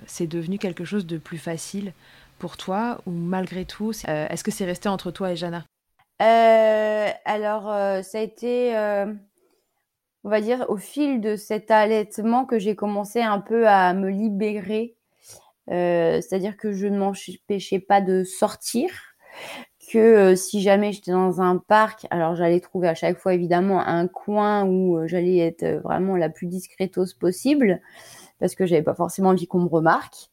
c'est devenu quelque chose de plus facile pour toi ou malgré tout, euh, est-ce que c'est resté entre toi et Jana? Euh, Alors, euh, ça a été, on va dire, au fil de cet allaitement que j'ai commencé un peu à me libérer. C'est-à-dire que je ne m'empêchais pas de sortir, que si jamais j'étais dans un parc, alors j'allais trouver à chaque fois évidemment un coin où j'allais être vraiment la plus discrétose possible parce que j'avais pas forcément envie qu'on me remarque.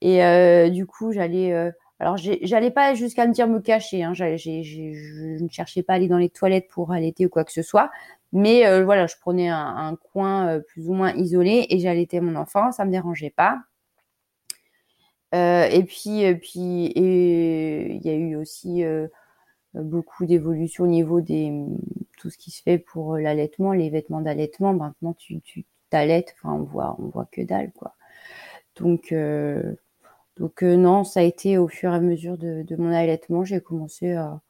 Et euh, du coup, j'allais. Euh, alors, j'allais pas jusqu'à me dire me cacher. Hein, je ne cherchais pas à aller dans les toilettes pour allaiter ou quoi que ce soit. Mais euh, voilà, je prenais un, coin plus ou moins isolé et j'allaitais mon enfant. Ça me dérangeait pas. et puis, et puis, et il y a eu aussi beaucoup d'évolution au niveau des tout ce qui se fait pour l'allaitement, les vêtements d'allaitement. Maintenant, tu, tu t'allaites, enfin on voit on voit que dalle quoi. Donc euh, donc euh, non, ça a été au fur et à mesure de, mon allaitement, j'ai commencé à,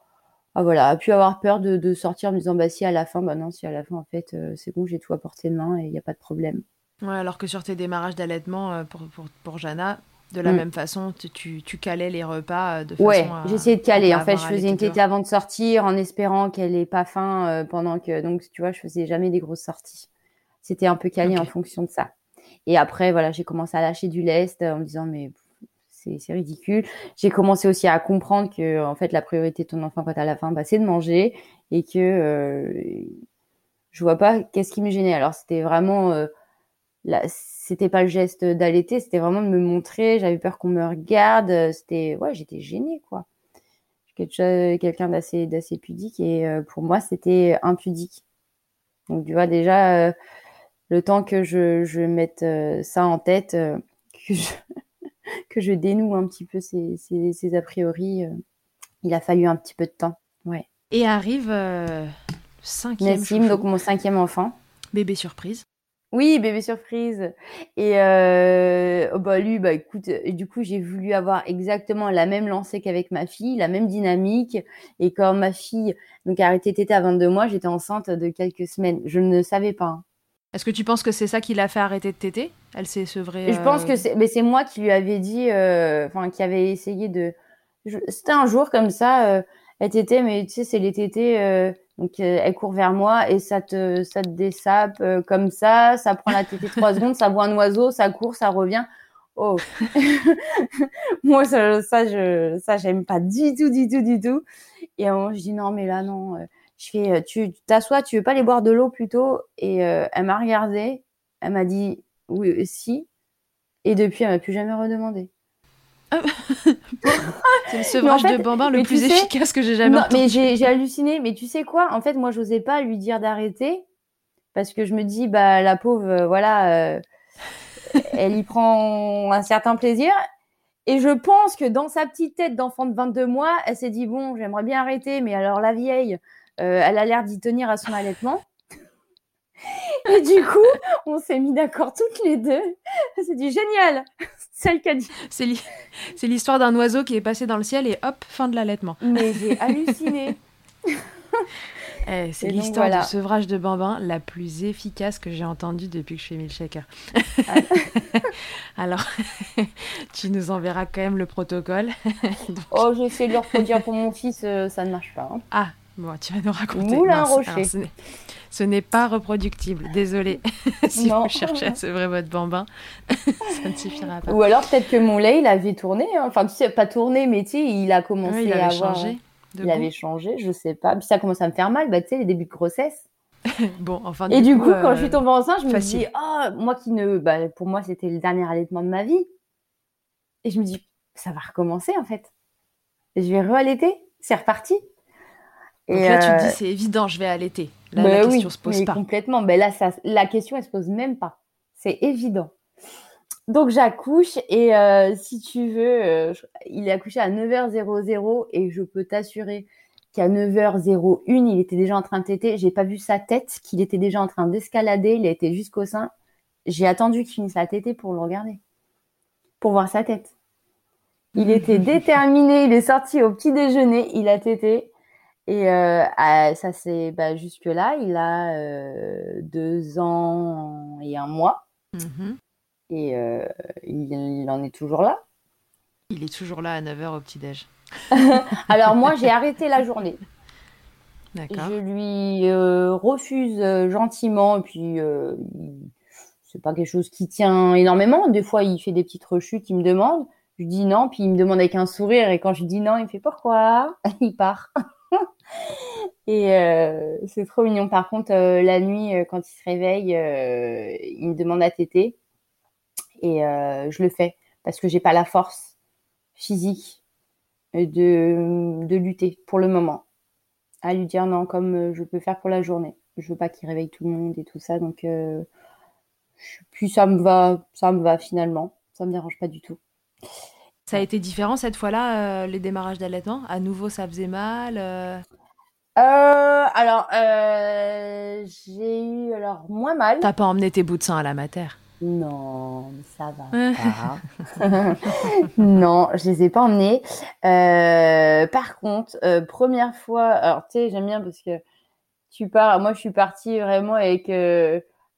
voilà, à plus avoir peur de, sortir en me disant bah si à la fin, bah non, si à la fin en fait euh, c'est bon, j'ai tout à portée de main et il n'y a pas de problème. Ouais, alors que sur tes démarrages d'allaitement pour, pour, pour, Jana, de la mm. même façon, tu, tu, calais les repas de façon ouais, j'essayais de caler. En fait, je faisais une tétée avant de sortir en espérant qu'elle ait pas faim pendant que. Donc, tu vois, je faisais jamais des grosses sorties. C'était un peu calé en fonction de ça. Et après, voilà, j'ai commencé à lâcher du lest en me disant, mais c'est ridicule. J'ai commencé aussi à comprendre que, en fait, la priorité de ton enfant quand à la fin, bah, c'est de manger et que euh, je vois pas qu'est-ce qui me gênait. Alors, c'était vraiment, euh, c'était pas le geste d'allaiter, c'était vraiment de me montrer. J'avais peur qu'on me regarde. C'était, ouais, j'étais gênée, quoi. Quelqu'un d'assez, d'assez pudique et euh, pour moi, c'était impudique. Donc, tu vois, déjà, euh, le temps que je, je mette euh, ça en tête, [laughs] que, je, [laughs] que je dénoue un petit peu ces, ces, a priori, euh, il a fallu un petit peu de temps. Ouais. Et arrive cinquième. Nassim, donc mon cinquième enfant. Bébé surprise. Oui, bébé surprise. Et euh, oh, bah lui, bah écoute, du coup j'ai voulu avoir exactement la même lancée qu'avec ma fille, la même dynamique. Et quand ma fille donc a arrêté tété à 22 mois, j'étais enceinte de quelques semaines. Je ne savais pas. Hein. Est-ce que tu penses que c'est ça qui l'a fait arrêter de téter? Elle s'est sevrée. Je pense que c'est, mais c'est moi qui lui avais dit, euh, enfin, qui avait essayé de. C'était un jour comme ça. Euh, elle tétait, mais tu sais, c'est les tétés. Euh, donc elle court vers moi et ça te, ça te dessape comme ça. Ça prend la tétée trois [laughs] secondes, ça voit un oiseau, ça court, ça revient. Oh, [laughs] moi ça, ça, je, ça j'aime pas du tout, du tout, du tout. Et à un moment, je dis non, mais là non je fais, euh, tu t'assois, tu veux pas aller boire de l'eau plutôt? Et euh, elle m'a regardé, elle m'a dit oui, euh, si. Et depuis, elle m'a plus jamais redemandé. [laughs] c'est le sevrage de bambin le plus efficace que j'ai jamais non, Mais j'ai halluciné. Mais tu sais quoi? En fait, moi, j'osais pas lui dire d'arrêter parce que je me dis, bah, la pauvre, voilà, elle y prend un certain plaisir. Et je pense que dans sa petite tête d'enfant de 22 mois, elle s'est dit, bon, j'aimerais bien arrêter, mais alors la vieille, elle a l'air d'y tenir à son allaitement. Et du coup, on s'est mis d'accord toutes les deux. C'est dit génial, celle qui a dit. C'est l'histoire d'un oiseau qui est passé dans le ciel et hop, fin de l'allaitement. Mais j'ai halluciné. [laughs] Eh, c'est l'histoire du sevrage de bambin la plus efficace que j'ai entendue depuis que je fais Milkshaker. Ah. [laughs] Alors, [laughs] tu nous enverras quand même le protocole. Oh, j'ai essayé de le reproduire pour mon fils, euh, ça ne marche pas. Hein. Ah, Bon, tu vas nous raconter. Moulin Rocher. Ce n'est pas reproductible, désolé. [laughs] si vous cherchez à sevrer votre bambin, [laughs] ça ne suffira pas. Ou alors peut-être que mon lait, il avait tourné. Hein. Enfin, tu sais, pas tourné, mais tu sais, il a commencé il à avoir... changé. il avait changé, je sais pas. Puis ça commence à me faire mal, bah, tu sais, les débuts de grossesse. [laughs] bon, enfin. Et du coup, quand je suis euh, tombée enceinte, je me dis, oh, moi qui ne, bah, pour moi, c'était le dernier allaitement de ma vie. Et je me dis, ça va recommencer en fait. Et je vais re-allaiter, c'est reparti. Donc là, tu te dis, euh, c'est évident, je vais allaiter. Là, la bah question se pose pas. Complètement. Mais là, ça, la question, elle se pose même pas. C'est évident. Donc j'accouche et euh, si tu veux, euh, il est accouché à 9h00 et je peux t'assurer qu'à 9h01, il était déjà en train de téter. J'ai pas vu sa tête, qu'il était déjà en train d'escalader. Il a été jusqu'au sein. J'ai attendu qu'il finisse la téter pour le regarder, pour voir sa tête. Il était [laughs] déterminé. Il est sorti au petit déjeuner. Il a tété. Et euh, ça c'est bah, jusque là, il a euh, deux ans et un mois. Mm-hmm. Et euh, il, en est toujours là. Il est toujours là à 9h au petit-déj. [laughs] Alors moi, j'ai arrêté la journée. Je lui refuse gentiment, et puis c'est pas quelque chose qui tient énormément. Des fois, il fait des petites rechutes, il me demande. Je dis non, puis il me demande avec un sourire, et quand je dis non, il me fait pourquoi Il part. [laughs] [laughs] et euh, c'est trop mignon. Par contre, euh, la nuit, euh, quand il se réveille, il me demande à téter. Et je le fais parce que j'ai pas la force physique de, de lutter pour le moment. À lui dire non, comme je peux faire pour la journée. Je veux pas qu'il réveille tout le monde et tout ça. Donc, puis ça me va, ça me va finalement. Ça me dérange pas du tout. Ça a été différent cette fois-là, euh, les démarrages d'allaitement? À nouveau, ça faisait mal euh? Euh, alors, j'ai eu alors moins mal. T'as pas emmené tes bouts de sang à la mater? Non, ça va [laughs] pas. non, je les ai pas emmenés. par contre, première fois, alors tu sais, j'aime bien parce que tu pars. Moi, je suis partie vraiment avec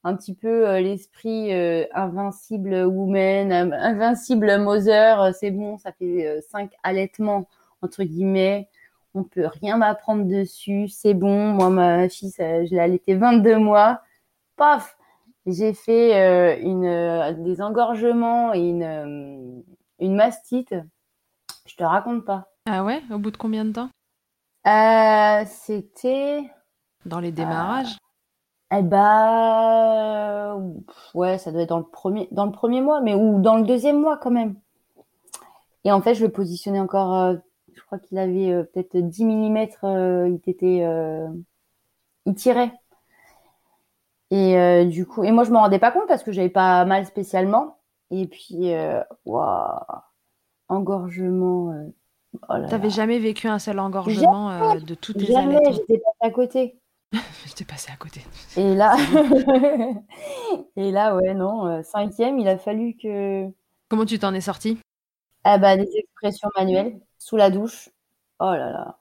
un petit peu euh, l'esprit euh, invincible woman, invincible mother, euh, c'est bon, ça fait cinq allaitements entre guillemets, on peut rien m'apprendre dessus, c'est bon, moi ma fille, je l'ai allaitée 22 mois, paf, j'ai fait une des engorgements et une une mastite, je te raconte pas. Ah ouais, au bout de combien de temps? C'était dans les démarrages? Eh bah, ouais, ça doit être dans le premier, dans le premier mois, mais ou dans le deuxième mois quand même. Et en fait, je le positionnais encore, euh, je crois qu'il avait euh, peut-être 10 mm, euh, il était, il tirait. Et du coup, et moi je me rendais pas compte parce que j'avais pas mal spécialement. Et puis, waouh, engorgement. Oh T'avais jamais vécu un seul engorgement de toutes tes années Jamais, j'étais pas à côté. [laughs] J'étais passé à côté. Et là, [laughs] [laughs] et là, ouais, non, euh, cinquième, il a fallu que. Comment tu t'en es sorti Ah bah des expressions manuelles sous la douche. Oh là là,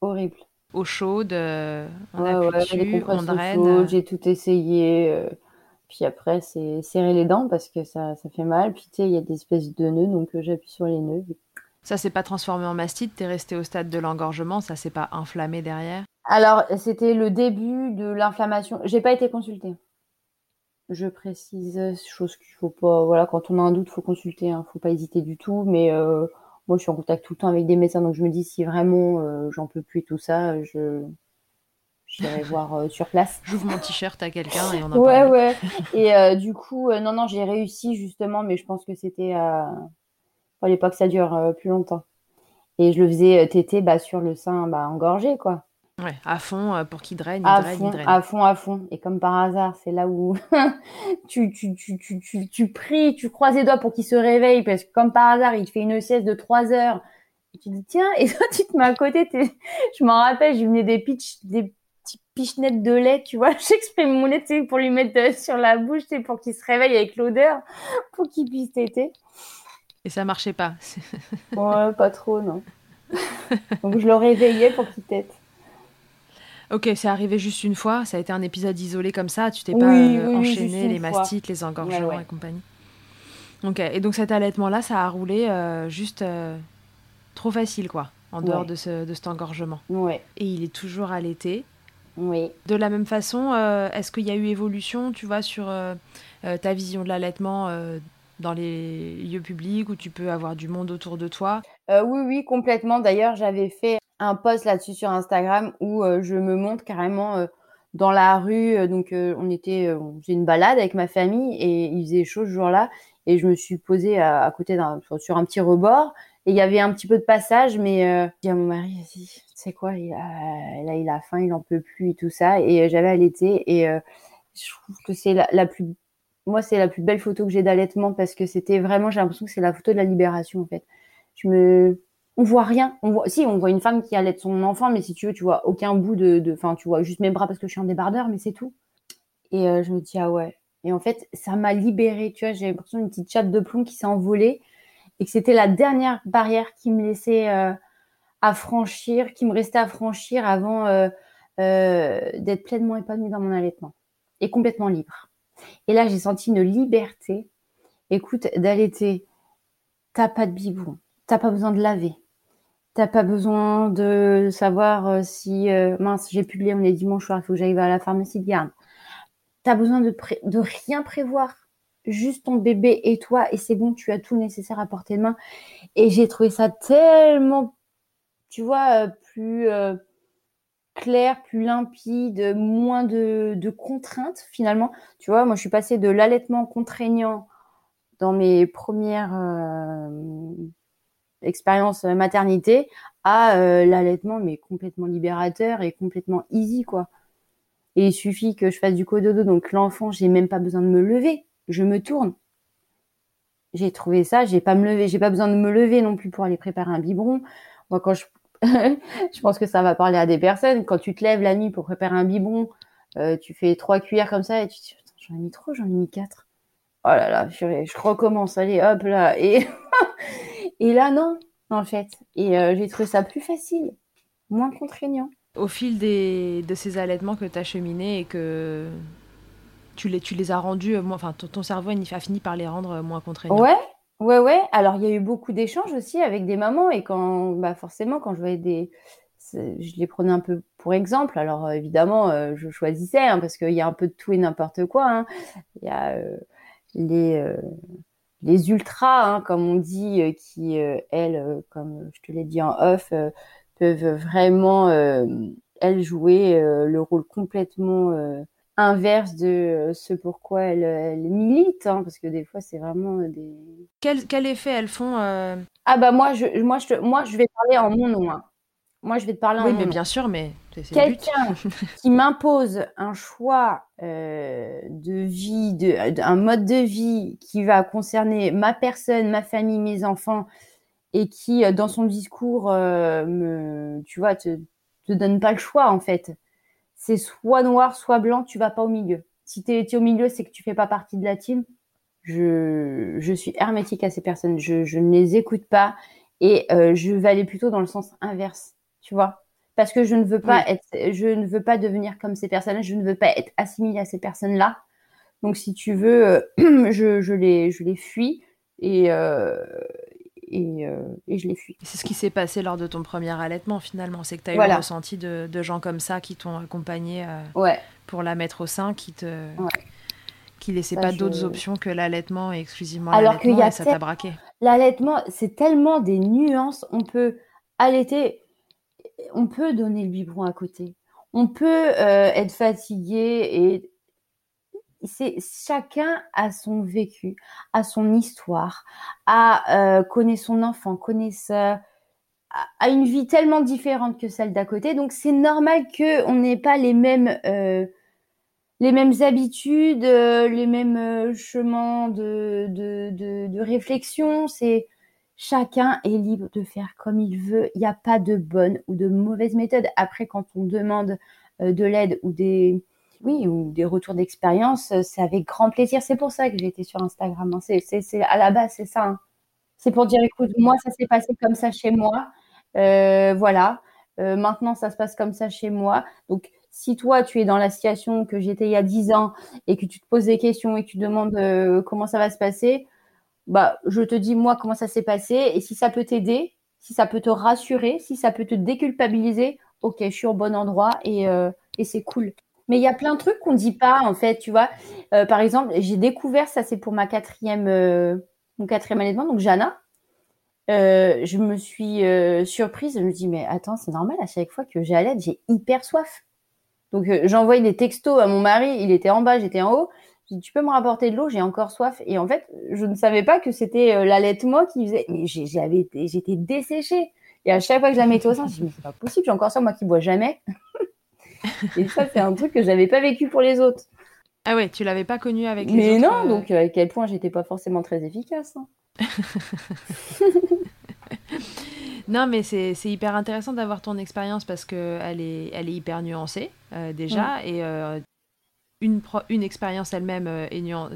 horrible. Eau chaude, euh, on appuie on draine. J'ai tout essayé. Euh, puis après, c'est serrer les dents parce que ça, ça fait mal. Puis tu sais, il y a des espèces de nœuds, donc j'appuie sur les nœuds. Ça s'est pas transformé en mastite, t'es resté au stade de l'engorgement, ça s'est pas inflammé derrière? Alors, c'était le début de l'inflammation. J'ai pas été consultée. Je précise, chose qu'il faut pas. Voilà, quand on a un doute, faut consulter. Hein, faut pas hésiter du tout. Mais euh, moi, je suis en contact tout le temps avec des médecins, donc je me dis si vraiment euh, j'en peux plus tout ça, je j'irai [laughs] voir euh, sur place. J'ouvre mon t-shirt à quelqu'un et on en ouais, parle. Ouais, Et du coup, non, non, j'ai réussi justement, mais je pense que c'était à. Fallait pas que ça dure plus longtemps. Et je le faisais téter bah, sur le sein bah, engorgé, quoi. Ouais, à fond euh, pour qu'il draine, à draine, fond, draine. À fond, à fond. Et comme par hasard, c'est là où [laughs] tu, tu, tu, tu, tu, pries, tu croises les doigts pour qu'il se réveille parce que comme par hasard, il te fait une sieste de trois heures. Et tu dis, tiens, et [laughs] toi, tu te mets à côté. Je m'en rappelle, je venais des pitch, des petits pichenettes de lait, tu vois. [laughs] J'exprime mon lait, pour lui mettre euh, sur la bouche, pour qu'il se réveille avec l'odeur, pour qu'il puisse téter. Et ça marchait pas. [laughs] ouais, pas trop, non. Donc je le réveillais pour qu'il tète. Ok, c'est arrivé juste une fois, ça a été un épisode isolé comme ça, tu t'es pas euh, enchaîné les mastites, les engorgements et compagnie. Ok, et donc cet allaitement-là, ça a roulé euh, juste euh, trop facile, quoi, en dehors de, ce, de cet engorgement. Ouais. Et il est toujours allaité. Oui. De la même façon, euh, est-ce qu'il y a eu évolution, tu vois, sur ta vision de l'allaitement dans les lieux publics où tu peux avoir du monde autour de toi Oui, oui, complètement. D'ailleurs, j'avais fait un post là-dessus sur Instagram où je me montre carrément dans la rue. donc, on était, faisait une balade avec ma famille et il faisait chaud ce jour-là. Et je me suis posée à, côté d'un, sur un petit rebord. Et il y avait un petit peu de passage, mais euh, j'ai dit à mon mari, c'est quoi, il a, là il a faim, il en peut plus et tout ça. Et euh, j'avais allaité et euh, je trouve que c'est la, plus, moi c'est la plus belle photo que j'ai d'allaitement parce que c'était vraiment, j'ai l'impression que c'est la photo de la libération en fait. Je me, on voit rien. On voit, si on voit une femme qui allait son enfant, mais si tu veux, tu vois aucun bout de, enfin tu vois juste mes bras parce que je suis en débardeur, mais c'est tout. Et euh, je me dis ah ouais. Et en fait, ça m'a libérée. Tu vois, j'ai l'impression d'une petite chatte de plomb qui s'est envolée et que c'était la dernière barrière qui me laissait euh, affranchir, qui me restait à franchir avant euh, d'être pleinement épanouie dans mon allaitement et complètement libre. Et là, j'ai senti une liberté. Écoute, d'allaiter, t'as pas de biberon, t'as pas besoin de laver, t'as pas besoin de savoir si mince, j'ai publié, on est dimanche soir, il faut que j'aille à la pharmacie de garde. T'as besoin de, rien prévoir juste ton bébé et toi et c'est bon, tu as tout nécessaire à portée de main. Et j'ai trouvé ça tellement, tu vois, euh, plus euh, clair, plus limpide, moins de, contraintes finalement. Tu vois, moi je suis passée de l'allaitement contraignant dans mes premières euh, expériences maternité à l'allaitement mais complètement libérateur et complètement easy quoi. Et il suffit que je fasse du cododo, donc l'enfant, j'ai même pas besoin de me lever je me tourne. J'ai trouvé ça, j'ai pas me lever, j'ai pas besoin de me lever non plus pour aller préparer un biberon. Moi, quand je, [laughs] je pense que ça va parler à des personnes. Quand tu te lèves la nuit pour préparer un biberon, euh, tu fais trois cuillères comme ça et tu te dis, j'en ai mis trop, j'en ai mis quatre. Oh là là, je, je recommence, allez, hop là. Et, [laughs] et là, non, en fait. Et euh, j'ai trouvé ça plus facile, moins contraignant. Au fil des, de ces allaitements que tu as cheminé et que tu les, tu les as rendus, euh, enfin, ton, cerveau a fini par les rendre moins contraignants. Ouais, ouais, ouais. Alors, il y a eu beaucoup d'échanges aussi avec des mamans et quand, bah, forcément, quand je voyais des, je les prenais un peu pour exemple. Alors, euh, évidemment, je choisissais hein, parce qu'il y a un peu de tout et n'importe quoi. Hein. Il y a les, les ultras, hein, comme on dit, qui, elles, comme je te l'ai dit en off, peuvent vraiment, elles, jouer le rôle complètement inverse de euh, ce pourquoi elles, elles militent, hein, parce que des fois c'est vraiment des. Quel, quel effet elles font euh? Ah bah moi je, moi, je, moi je vais parler en mon nom. Hein. Moi je vais te parler en oui, mon mais bien sûr, mais quelqu'un [laughs] qui m'impose un choix euh, de vie, de, un mode de vie qui va concerner ma personne, ma famille, mes enfants, et qui dans son discours me, tu vois, te, te donne pas le choix en fait c'est soit noir, soit blanc, tu vas pas au milieu. Si tu es, au milieu, c'est que tu fais pas partie de la team. Je, je suis hermétique à ces personnes. Je, je ne les écoute pas et euh, je vais aller plutôt dans le sens inverse, tu vois. Parce que je ne veux pas être, je ne veux pas devenir comme ces personnes-là. Je ne veux pas être assimilée à ces personnes-là. Donc, si tu veux, euh, [clears throat] je, je les, je les fuis et, euh, euh, et, je les fuis. C'est ce qui s'est passé lors de ton premier allaitement finalement, c'est que tu as eu le ressenti de, gens comme ça qui t'ont accompagné euh, pour la mettre au sein, qui te qui laissaient pas d'autres options que l'allaitement et exclusivement l'allaitement et ça t'a braqué. L'allaitement, c'est tellement des nuances, on peut allaiter, on peut donner le biberon à côté. On peut euh, être fatigué et c'est chacun a son vécu, a son histoire, a euh, connaît son enfant, connaît sa, a une vie tellement différente que celle d'à côté. Donc c'est normal que on n'ait pas les mêmes euh, les mêmes habitudes, euh, les mêmes chemins de, de, de, de réflexion. C'est chacun est libre de faire comme il veut. Il n'y a pas de bonne ou de mauvaise méthode. Après, quand on demande de l'aide ou des oui, ou des retours d'expérience, euh, c'est avec grand plaisir. C'est pour ça que j'ai été sur Instagram. Hein. C'est, à la base, c'est ça. Hein. C'est pour dire, écoute, moi, ça s'est passé comme ça chez moi. Euh, voilà. Euh, maintenant, ça se passe comme ça chez moi. Donc, si toi, tu es dans la situation que j'étais il y a 10 ans et que tu te poses des questions et que tu demandes comment ça va se passer, bah, je te dis, moi, comment ça s'est passé. Et si ça peut t'aider, si ça peut te rassurer, si ça peut te déculpabiliser, ok, je suis au bon endroit et et c'est cool. Mais il y a plein de trucs qu'on dit pas en fait, tu vois. Euh, par exemple, j'ai découvert ça, c'est pour ma quatrième, euh, mon quatrième allaitement, donc Jana. Euh, je me suis surprise, je me dis mais attends, c'est normal à chaque fois que j'allaite, j'ai hyper soif. Donc j'envoie des textos à mon mari, il était en bas, j'étais en haut. Je dis tu peux me rapporter de l'eau, j'ai encore soif. Et en fait, je ne savais pas que c'était l'allaitement qui faisait. Mais j'avais, j'étais desséchée. Et à chaque fois que je la mettais au sein, je me dis mais c'est pas possible, j'ai encore ça moi qui bois jamais. [laughs] Et ça, c'est un truc que j'avais pas vécu pour les autres. Ah ouais, tu l'avais pas connu avec les Mais autres. non, euh, donc à quel point j'étais pas forcément très efficace. Hein. [laughs] [laughs] non, mais c'est hyper intéressant d'avoir ton expérience parce qu'elle est, elle est hyper nuancée euh, déjà. Et euh, une, une expérience elle-même,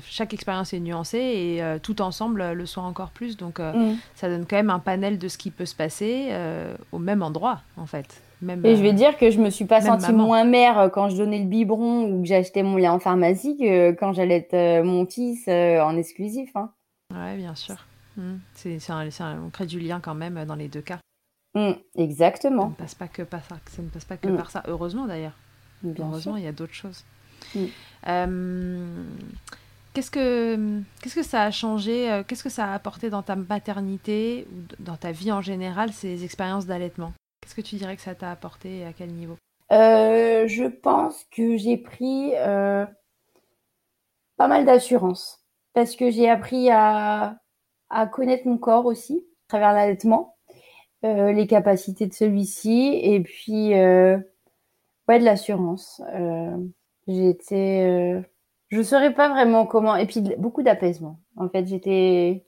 chaque expérience est nuancée et tout ensemble le sont encore plus. Donc mm. ça donne quand même un panel de ce qui peut se passer au même endroit en fait et je vais euh, dire que je me suis pas sentie moins mère euh, quand je donnais le biberon ou que j'achetais mon lait en pharmacie que quand j'allais être mon fils en exclusif. Hein. Ouais, bien sûr. Mmh. C'est, on crée du lien quand même dans les deux cas. Mmh, exactement. Ça ne passe pas que par ça. Ça ne passe pas que mmh. par ça. Heureusement d'ailleurs. Heureusement, il y a d'autres choses. qu'est-ce que qu'est-ce que ça a changé euh, Qu'est-ce que ça a apporté dans ta maternité ou dans ta vie en général ces expériences d'allaitement? Qu'est-ce que tu dirais que ça t'a apporté et à quel niveau? Euh, Je pense que j'ai pris euh, pas mal d'assurance parce que j'ai appris à, connaître mon corps aussi à travers l'allaitement, euh, les capacités de celui-ci et puis ouais de l'assurance. j'étais, je saurais pas vraiment comment et puis beaucoup d'apaisement. En fait, j'étais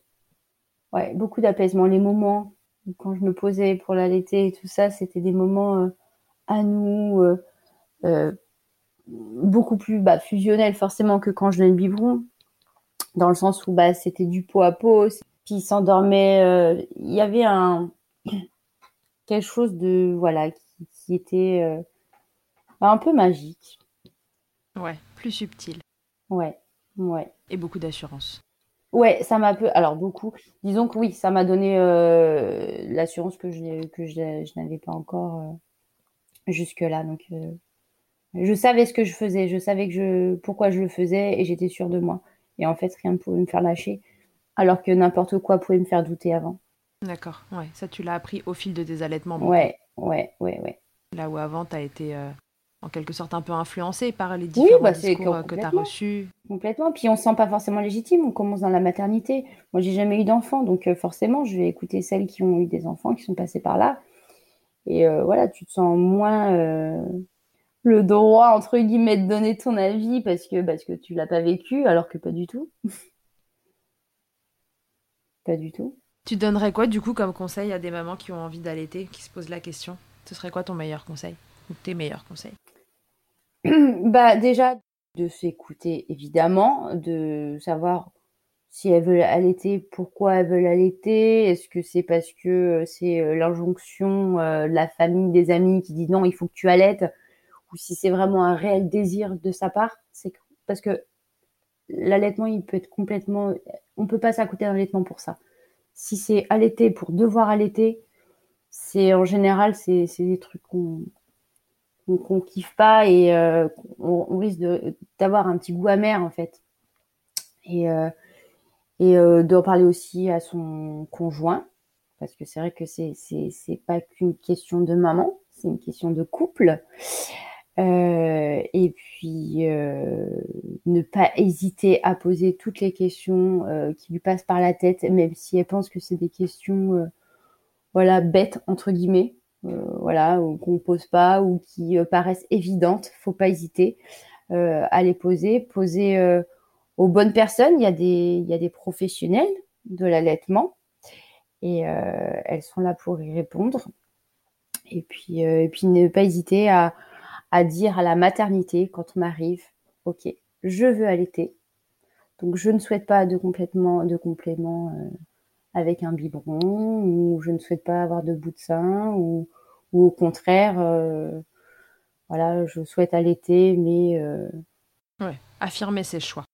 ouais beaucoup d'apaisement. Les moments quand je me posais pour l'allaiter et tout ça, c'était des moments euh, à nous euh, euh, beaucoup plus bah, fusionnels forcément que quand je donnais le biberon, dans le sens où bah, c'était du pot à pot, puis il s'endormait. Il y avait un [clears throat] quelque chose de voilà qui, était un peu magique. Ouais, plus subtil. Ouais, ouais. Et beaucoup d'assurance. Ouais, ça m'a peu. Alors beaucoup. Disons que oui, ça m'a donné euh, l'assurance que je que je, n'avais pas encore euh, jusque là. Donc euh, je savais ce que je faisais, je savais que je pourquoi je le faisais et j'étais sûre de moi. Et en fait, rien ne pouvait me faire lâcher, alors que n'importe quoi pouvait me faire douter avant. D'accord. Ouais, ça tu l'as appris au fil de tes allaitements. Ouais, ouais, ouais, ouais. Là où avant tu as été en quelque sorte un peu influencé par les différents bah, discours euh, que tu as reçus. Complètement. Puis on se sent pas forcément légitime. On commence dans la maternité. Moi, j'ai jamais eu d'enfant, donc euh, forcément, je vais écouter celles qui ont eu des enfants, qui sont passées par là. Et euh, voilà, tu te sens moins le droit entre guillemets de donner ton avis parce que parce que tu l'as pas vécu, alors que pas du tout. [laughs] pas du tout. Tu donnerais quoi du coup comme conseil à des mamans qui ont envie d'allaiter, qui se posent la question? Ce serait quoi ton meilleur conseil? Ou tes meilleurs conseils? [clears throat] bah déjà de s'écouter évidemment, de savoir si elles veulent allaiter, pourquoi elles veulent allaiter, est-ce que c'est parce que euh, c'est euh, l'injonction euh, la famille, des amis qui dit non, il faut que tu allaites, ou si c'est vraiment un réel désir de sa part, c'est parce que l'allaitement, il peut être complètement, on peut pas s'accouter d'un allaitement pour ça. Si c'est allaiter pour devoir allaiter, c'est en général c'est des trucs qu'on qu'on kiffe pas et euh, on, risque d'avoir un petit goût amer en fait. Et, euh, euh, d'en parler aussi à son conjoint, parce que c'est vrai que c'est c'est pas qu'une question de maman, c'est une question de couple. et puis ne pas hésiter à poser toutes les questions qui lui passent par la tête, même si elle pense que c'est des questions voilà bêtes entre guillemets voilà, ou qu'on pose pas ou qui euh, paraissent évidentes, faut pas hésiter euh, à les poser. Poser aux bonnes personnes. Il y a des, il y a des professionnels de l'allaitement et elles sont là pour y répondre. Et puis, et puis ne pas hésiter à, à dire à la maternité quand on arrive, ok, je veux allaiter, donc je ne souhaite pas de complètement de complément avec un biberon ou je ne souhaite pas avoir de bout de sein ou, ou au contraire, euh, voilà, je souhaite allaiter, mais. Euh, ouais, affirmer ses choix.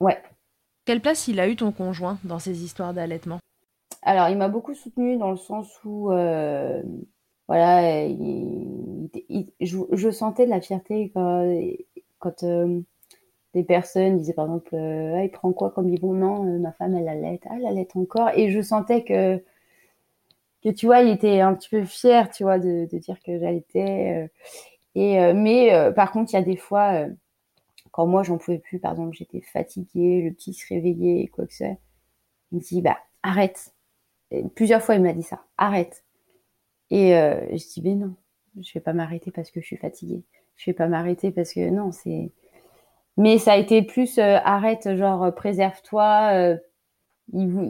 Ouais. Quelle place il a eu ton conjoint dans ces histoires d'allaitement? Alors, il m'a beaucoup soutenu dans le sens où, euh, voilà, il, je, sentais de la fierté quand, quand des personnes disaient par exemple ah, il prend quoi comme vont non ma femme elle allait ah elle allait encore et je sentais que tu vois, il était un petit peu fier, tu vois, de, dire que j'allaitais. Euh, et euh, mais euh, par contre, il y a des fois, quand moi j'en pouvais plus, par exemple, j'étais fatiguée, le petit se réveillait, quoi que ce soit, il me dit bah arrête. plusieurs fois, il m'a dit ça, arrête. Et je dis mais non, je vais pas m'arrêter parce que je suis fatiguée. Je vais pas m'arrêter parce que non, c'est. Mais ça a été plus arrête, genre préserve-toi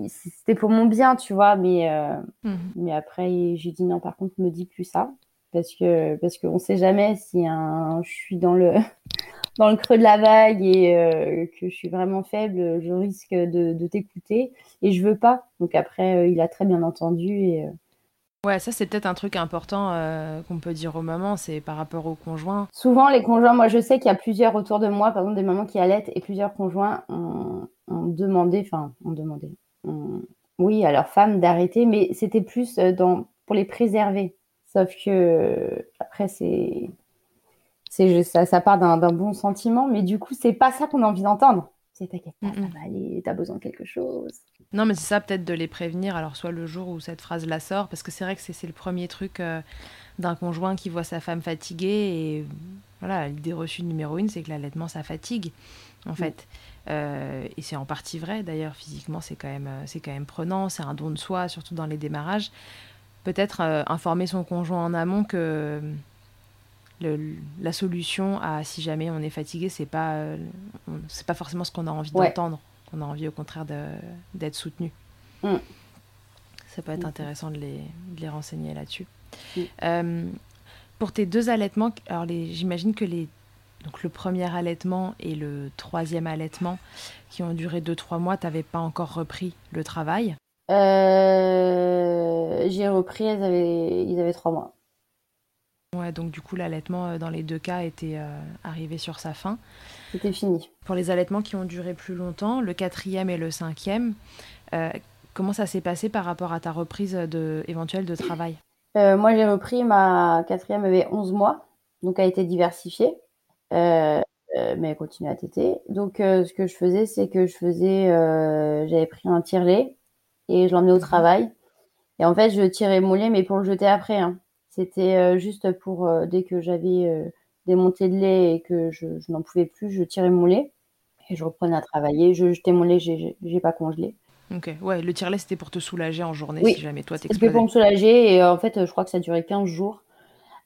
c'était pour mon bien, tu vois, mais, euh, mais après, j'ai dit non, par contre, me dis plus ça. Parce que parce qu'on sait jamais si un, je suis dans le, [laughs] dans le creux de la vague et euh, que je suis vraiment faible, je risque de, de t'écouter et je veux pas. Donc après, euh, il a très bien entendu et. Ouais, ça c'est peut-être un truc important qu'on peut dire aux mamans, c'est par rapport aux conjoints. Souvent les conjoints, moi je sais qu'il y a plusieurs autour de moi, par exemple des mamans qui allaitent et plusieurs conjoints ont, demandé, enfin, ont demandé, oui, à leurs femmes d'arrêter, mais c'était plus euh, pour les préserver. Sauf que, après, c'est, c'est ça, ça part d'un, bon sentiment, mais du coup, c'est pas ça qu'on a envie d'entendre. C'est t'inquiète pas, ça va aller, t'as besoin de quelque chose. Non, mais c'est ça, peut-être de les prévenir. Alors, soit le jour où cette phrase la sort, parce que c'est vrai que c'est, le premier truc euh, d'un conjoint qui voit sa femme fatiguée. Et voilà, l'idée reçue numéro une, c'est que l'allaitement, ça fatigue, en fait. Euh, et c'est en partie vrai d'ailleurs, physiquement c'est quand, même, euh, c'est quand même prenant, c'est un don de soi, surtout dans les démarrages. Peut-être euh, informer son conjoint en amont que la solution à si jamais on est fatigué, c'est pas, c'est pas forcément ce qu'on a envie d'entendre. On a envie au contraire d'être soutenu. Mm. Ça peut être intéressant de les, de les renseigner là-dessus. Mm. pour tes deux allaitements, alors j'imagine que les donc le premier allaitement et le troisième allaitement qui ont duré 2-3 mois, tu n'avais pas encore repris le travail? Euh, J'ai repris, ils avaient, ils avaient 3 mois. Ouais, donc du coup l'allaitement euh, dans les deux cas était euh, arrivé sur sa fin. C'était fini. Pour les allaitements qui ont duré plus longtemps, le quatrième et le cinquième, comment ça s'est passé par rapport à ta reprise de, éventuelle de travail? Moi j'ai repris, ma quatrième avait 11 mois, donc a été diversifiée. Euh, euh, mais elle continue à téter. Donc, euh, ce que je faisais, c'est que je faisais, j'avais pris un tire-lait et je l'emmenais au mhm. travail. Et en fait, je tirais mon lait, mais pour le jeter après. Hein. C'était juste pour dès que j'avais des montées de lait et que je, n'en pouvais plus, je tirais mon lait et je reprenais à travailler. Je jetais mon lait, j'ai pas congelé. Ok, ouais, le tire-lait c'était pour te soulager en journée si jamais toi t'explosais. C'était pour me soulager et en fait, je crois que ça durait 15 jours.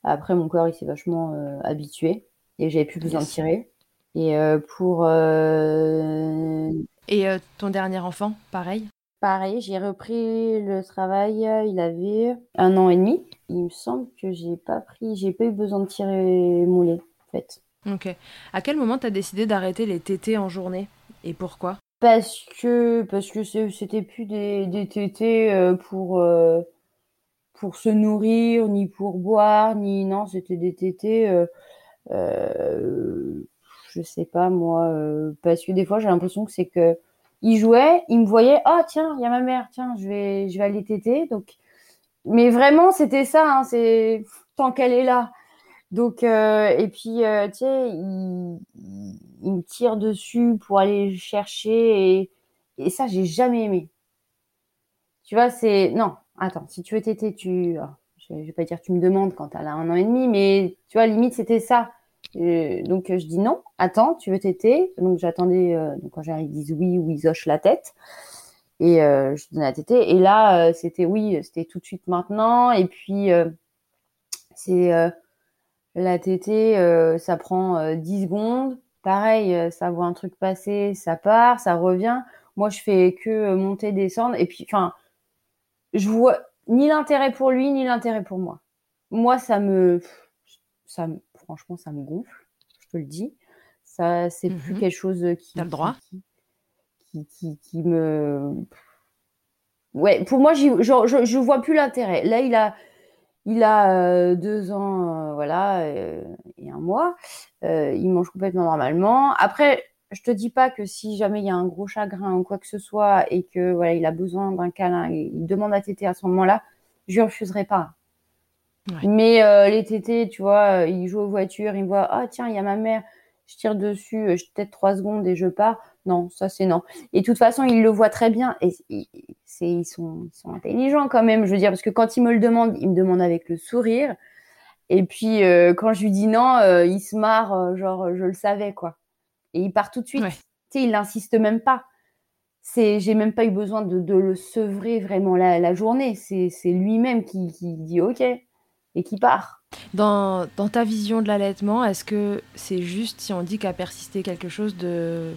Après, mon corps il s'est vachement habitué et j'avais plus besoin de tirer. Et euh, pour. Euh, et euh, ton dernier enfant, pareil? Pareil, j'ai repris le travail, il avait un an et demi. Il me semble que j'ai pas pris, j'ai pas eu besoin de tirer mon lait, en fait. Ok. À quel moment tu as décidé d'arrêter les tétés en journée? Et pourquoi? Parce que parce que c'était plus des, des tétés pour pour se nourrir, ni pour boire, ni non, c'était des tétés euh, je sais pas moi, euh, parce que des fois j'ai l'impression que c'est que il jouait, il me voyait, oh tiens, il y a ma mère, tiens, je vais, je vais aller téter. Donc, mais vraiment c'était ça, hein, c'est tant qu'elle est là. Donc euh, et puis euh, tu sais, il, me tire dessus pour aller chercher et, ça j'ai jamais aimé. Tu vois, c'est non, attends, si tu veux téter, tu je, vais pas dire tu me demandes quand elle a un an et demi, mais tu vois, limite, c'était ça. Donc, je dis non, attends, tu veux téter? Donc, j'attendais, euh, quand j'arrive, ils disent oui ou ils hochent la tête. Et euh, je donnais la tétée. Et là, euh, c'était oui, c'était tout de suite maintenant. Et puis, c'est la tétée, ça prend 10 secondes. Pareil, ça voit un truc passer, ça part, ça revient. Moi, je fais que monter, descendre. Et puis, enfin, je vois, ni l'intérêt pour lui, ni l'intérêt pour moi. Moi, ça me, franchement, ça me gonfle, je te le dis. Ça, c'est plus mhm. quelque chose qui. T'as le droit. Qui, qui, qui, me. Ouais, pour moi, je, je, je vois plus l'intérêt. Là, il a, il a euh, deux ans, euh, voilà, euh, et un mois. il mange complètement normalement. Après, je te dis pas que si jamais il y a un gros chagrin ou quoi que ce soit et que voilà, il a besoin d'un câlin il demande à téter à ce moment-là, je lui refuserai pas. Mais euh, les tétés, tu vois, ils jouent aux voitures, ils voient, ah tiens, il y a ma mère, je tire dessus, je peut-être trois secondes et je pars. Non, ça c'est non. Et de toute façon, ils le voient très bien et c'est ils sont, ils sont intelligents quand même, je veux dire, parce que quand ils me le demandent, ils me demandent avec le sourire. Et puis euh, quand je lui dis non, euh, il se marre, genre je le savais quoi. Et il part tout de suite. Tu sais, il n'insiste même pas c'est j'ai même pas eu besoin de, de le sevrer vraiment la, la journée c'est lui-même qui, qui, dit ok et qui part dans, dans ta vision de l'allaitement est-ce que c'est juste si on dit qu'à persister quelque chose de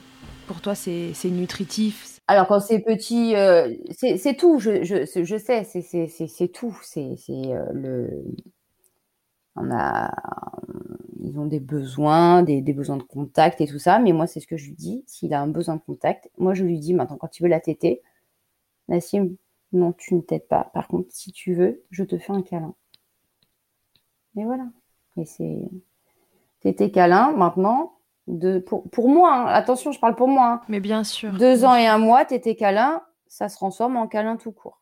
pour toi c'est nutritif? Alors quand c'est petit euh, c'est tout je, je, je sais c'est tout c'est euh, le on a ils ont des besoins, des, besoins de contact et tout ça. Mais moi, c'est ce que je lui dis. S'il a un besoin de contact, moi, je lui dis maintenant, quand tu veux la téter, Nassim, non, tu ne t'aides pas. Par contre, si tu veux, je te fais un câlin. Et voilà. Et c'est tété câlin maintenant. De, pour, pour moi, hein. attention, je parle pour moi. Hein. Mais bien sûr. Deux ans et un mois, tété câlin, ça se transforme en câlin tout court.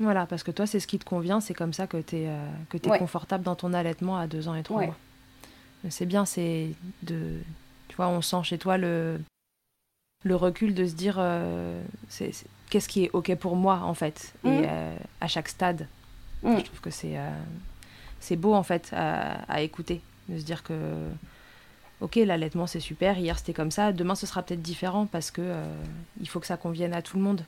Voilà, parce que toi, c'est ce qui te convient, c'est comme ça que tu es, euh, que es confortable dans ton allaitement à deux ans et trois mois. C'est bien, c'est de. Tu vois, on sent chez toi le, le recul de se dire euh, c'est, qu'est-ce qui est OK pour moi, en fait, et mmh. euh, à chaque stade. Mmh. Je trouve que c'est, euh, c'est beau, en fait, à, écouter. De se dire que, OK, l'allaitement, c'est super, hier c'était comme ça, demain ce sera peut-être différent parce que il faut que ça convienne à tout le monde.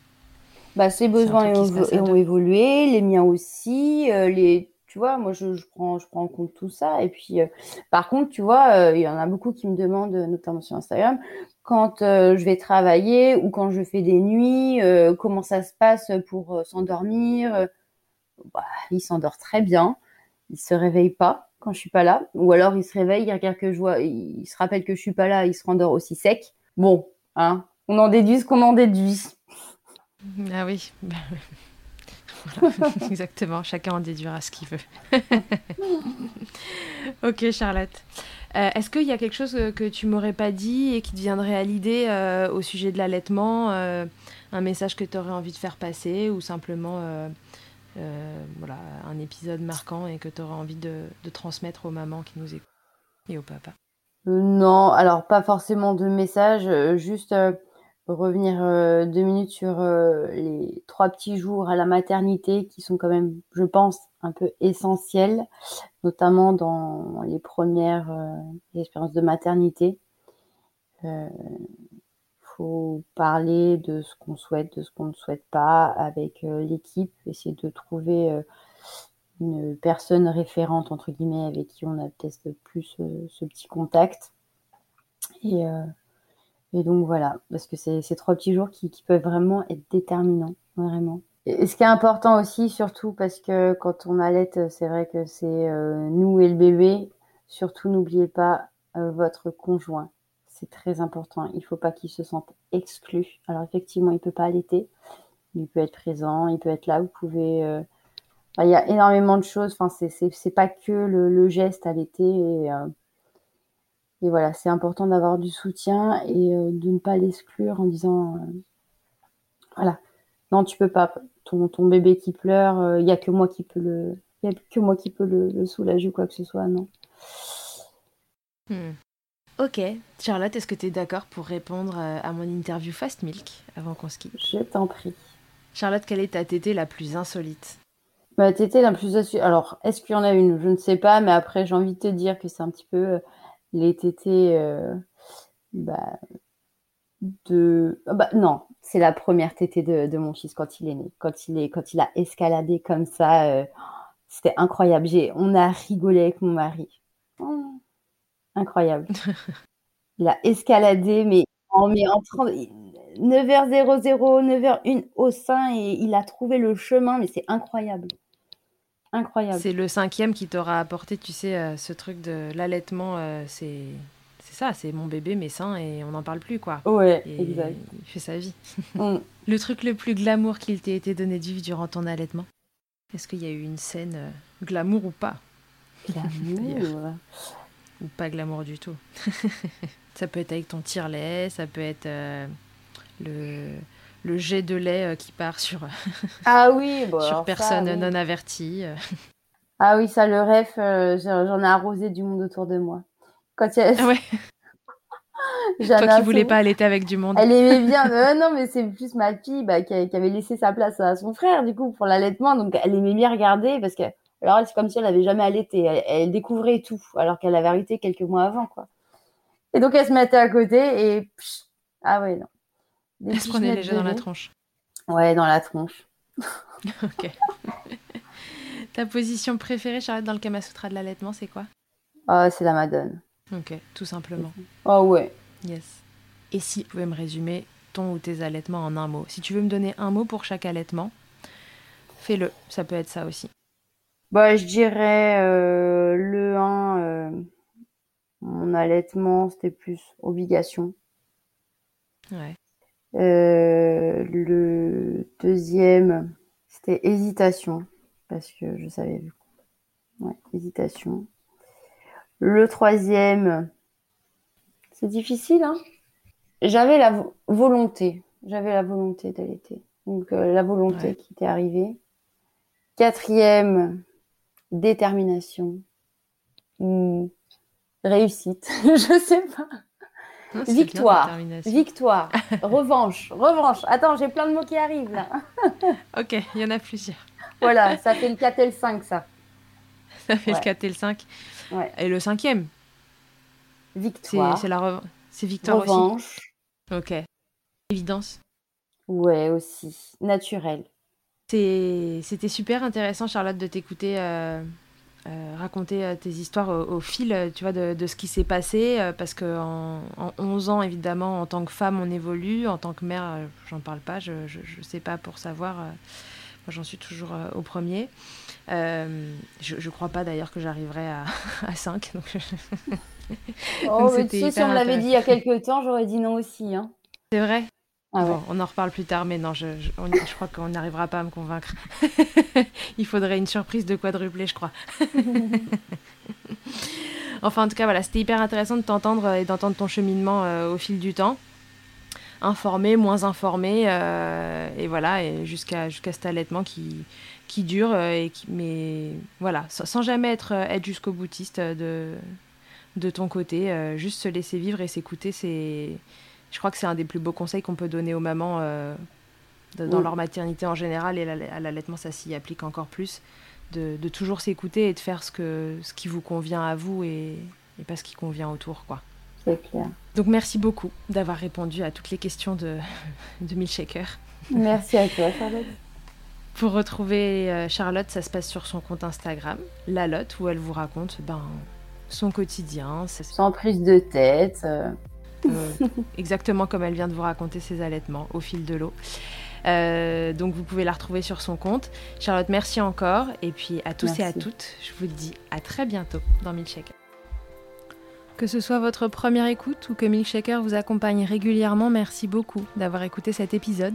Bah, ses besoins ont, évolué, les miens aussi, les tu vois, moi, je, prends, je prends en compte tout ça. Et puis, euh, par contre, tu vois, euh, il y en a beaucoup qui me demandent, notamment sur Instagram, quand euh, je vais travailler ou quand je fais des nuits, comment ça se passe pour s'endormir. Bah, il s'endort très bien. Il se réveille pas quand je suis pas là. Ou alors, il se réveille, il regarde que je vois, il se rappelle que je suis pas là, il se rendort aussi sec. Bon, hein, on en déduit ce qu'on en déduit. [laughs] Ah oui. [laughs] [laughs] exactement, chacun en déduira ce qu'il veut. ok, Charlotte. Euh, est-ce qu'il y a quelque chose que tu m'aurais pas dit et qui te viendrait à l'idée euh, au sujet de l'allaitement euh, Un message que tu aurais envie de faire passer ou simplement voilà, un épisode marquant et que tu aurais envie de, transmettre aux mamans qui nous écoutent et aux papas Non, alors pas forcément de message, juste revenir euh, deux minutes sur euh, les trois petits jours à la maternité qui sont quand même, je pense, un peu essentiels, notamment dans les premières euh, expériences de maternité. Faut parler de ce qu'on souhaite, de ce qu'on ne souhaite pas avec l'équipe, essayer de trouver une personne référente entre guillemets avec qui on a peut-être plus ce petit contact et donc voilà, parce que c'est ces trois petits jours qui, peuvent vraiment être déterminants, vraiment. Et ce qui est important aussi, surtout parce que quand on allait, c'est vrai que c'est euh, nous et le bébé. Surtout, n'oubliez pas euh, votre conjoint. C'est très important. Il ne faut pas qu'il se sente exclu. Alors effectivement, il peut pas allaiter. Il peut être présent, il peut être là. Vous pouvez. Euh, il y a énormément de choses. Enfin, c'est pas que le, geste allaiter. Et, et voilà, c'est important d'avoir du soutien et euh, de ne pas l'exclure en disant euh, voilà, non, tu peux pas. Ton, ton bébé qui pleure, il euh, n'y a que moi qui peux le, y a que moi qui peux le, soulager ou quoi que ce soit, non. Hmm. Ok, Charlotte, est-ce que tu es d'accord pour répondre à mon interview Fast Milk avant qu'on se quitte? Je t'en prie. Charlotte, quelle est ta tétée la plus insolite? Ma tétée la plus insolite. Alors, est-ce qu'il y en a une? Je ne sais pas, mais après, j'ai envie de te dire que c'est un petit peu les tétés euh, bah, de ah bah, non c'est la première tétée de, mon fils quand il est né. Quand il est quand il a escaladé comme ça euh, c'était incroyable. J'ai on a rigolé avec mon mari. Oh, incroyable il a escaladé mais en, mais en 9h00 9h01 au sein et il a trouvé le chemin mais c'est incroyable Incroyable. C'est le cinquième qui t'aura apporté, tu sais, euh, ce truc de l'allaitement. Euh, c'est c'est ça, c'est mon bébé, mes seins, et on n'en parle plus, quoi. Ouais, exact. Il fait sa vie. Mm. [laughs] Le truc le plus glamour qu'il t'ait été donné de vivre durant ton allaitement? Est-ce qu'il y a eu une scène euh, glamour ou pas? Glamour? Ou pas glamour du tout. [laughs] ça peut être avec ton tire-lait, ça peut être le le jet de lait euh, qui part sur, ah oui, [laughs] sur personne non avertie. Ah oui, ça, le euh, j'en ai arrosé du monde autour de moi. Quand il y a... Ah ouais. [laughs] Toi qui voulais pas allaiter avec du monde. Elle aimait bien. Euh, non, mais c'est plus ma fille bah, qui, avait laissé sa place à son frère, du coup, pour l'allaitement. Donc, elle aimait bien regarder parce que, alors, c'est comme si elle avait jamais allaité. Elle, découvrait tout, alors qu'elle avait arrêté quelques mois avant, quoi. Et donc, elle se mettait à côté et, ah ouais, non. elle se prenait léger dans la tronche. Ouais, dans la tronche. [laughs] ok. [laughs] Ta position préférée, Charlotte, dans le Kama Sutra de l'allaitement, c'est quoi? Oh, C'est la Madone. Ok, tout simplement. Oh ouais. Yes. Et si tu pouvais me résumer ton ou tes allaitements en un mot? Si tu veux me donner un mot pour chaque allaitement, fais-le. Ça peut être ça aussi. Bah, je dirais euh, le 1, euh, mon allaitement, c'était plus obligation. Ouais. Euh, le deuxième, c'était hésitation, parce que je savais. Ouais, hésitation. Le troisième, c'est difficile, hein J'avais la volonté, j'avais la volonté d'allaiter. Donc euh, la volonté qui était arrivée. Quatrième, détermination. Réussite, [laughs] je sais pas. victoire, victoire, [laughs] revanche, revanche. Attends, j'ai plein de mots qui arrivent là. [laughs] ok, il y en a plusieurs. voilà, ça fait le 4 et le 5 ça. Ça fait le 4 et le 5. Et le cinquième Victoire. C'est la C'est victoire Revanche. aussi. Ok. Évidence. Ouais, aussi. Naturel. C'était super intéressant, Charlotte, de t'écouter euh, euh, raconter euh, tes histoires au, fil tu vois, de, ce qui s'est passé. parce qu'en en, 11 ans, évidemment, en tant que femme, on évolue. En tant que mère, j'en parle pas. Je ne sais pas pour savoir. moi, j'en suis toujours au premier. Je ne crois pas d'ailleurs que j'arriverai à, [laughs] à 5. Donc [laughs] oh, si on me l'avait dit il y a quelques temps, j'aurais dit non aussi. Hein. C'est vrai ah On en reparle plus tard, mais non, je, je, je crois qu'on n'arrivera pas à me convaincre. [laughs] il faudrait une surprise de quadruplé, je crois. [laughs] enfin, en tout cas, voilà, c'était hyper intéressant de t'entendre et d'entendre ton cheminement euh, au fil du temps informé, moins informé, euh, et voilà, jusqu'à jusqu'à cet allaitement qui, qui dure, euh, mais voilà, sans, jamais être, être jusqu'au boutiste de, de ton côté, juste se laisser vivre et s'écouter, c'est, je crois que c'est un des plus beaux conseils qu'on peut donner aux mamans dans leur maternité en général, et à l'allaitement, ça s'y applique encore plus, de, de toujours s'écouter et de faire ce, que, ce qui vous convient à vous et, et pas ce qui convient autour, quoi. Donc merci beaucoup d'avoir répondu à toutes les questions de, [laughs] de Milkshaker. Merci à toi, Charlotte. Pour retrouver euh, Charlotte, ça se passe sur son compte Instagram, La Lotte, où elle vous raconte ben, son quotidien. Sans prise de tête. Euh. Euh, [laughs] exactement comme elle vient de vous raconter ses allaitements au fil de l'eau. donc vous pouvez la retrouver sur son compte. Charlotte, merci encore. Et puis à tous et à toutes, je vous dis à très bientôt dans Milkshaker. Que ce soit votre première écoute ou que Milkshaker vous accompagne régulièrement, merci beaucoup d'avoir écouté cet épisode.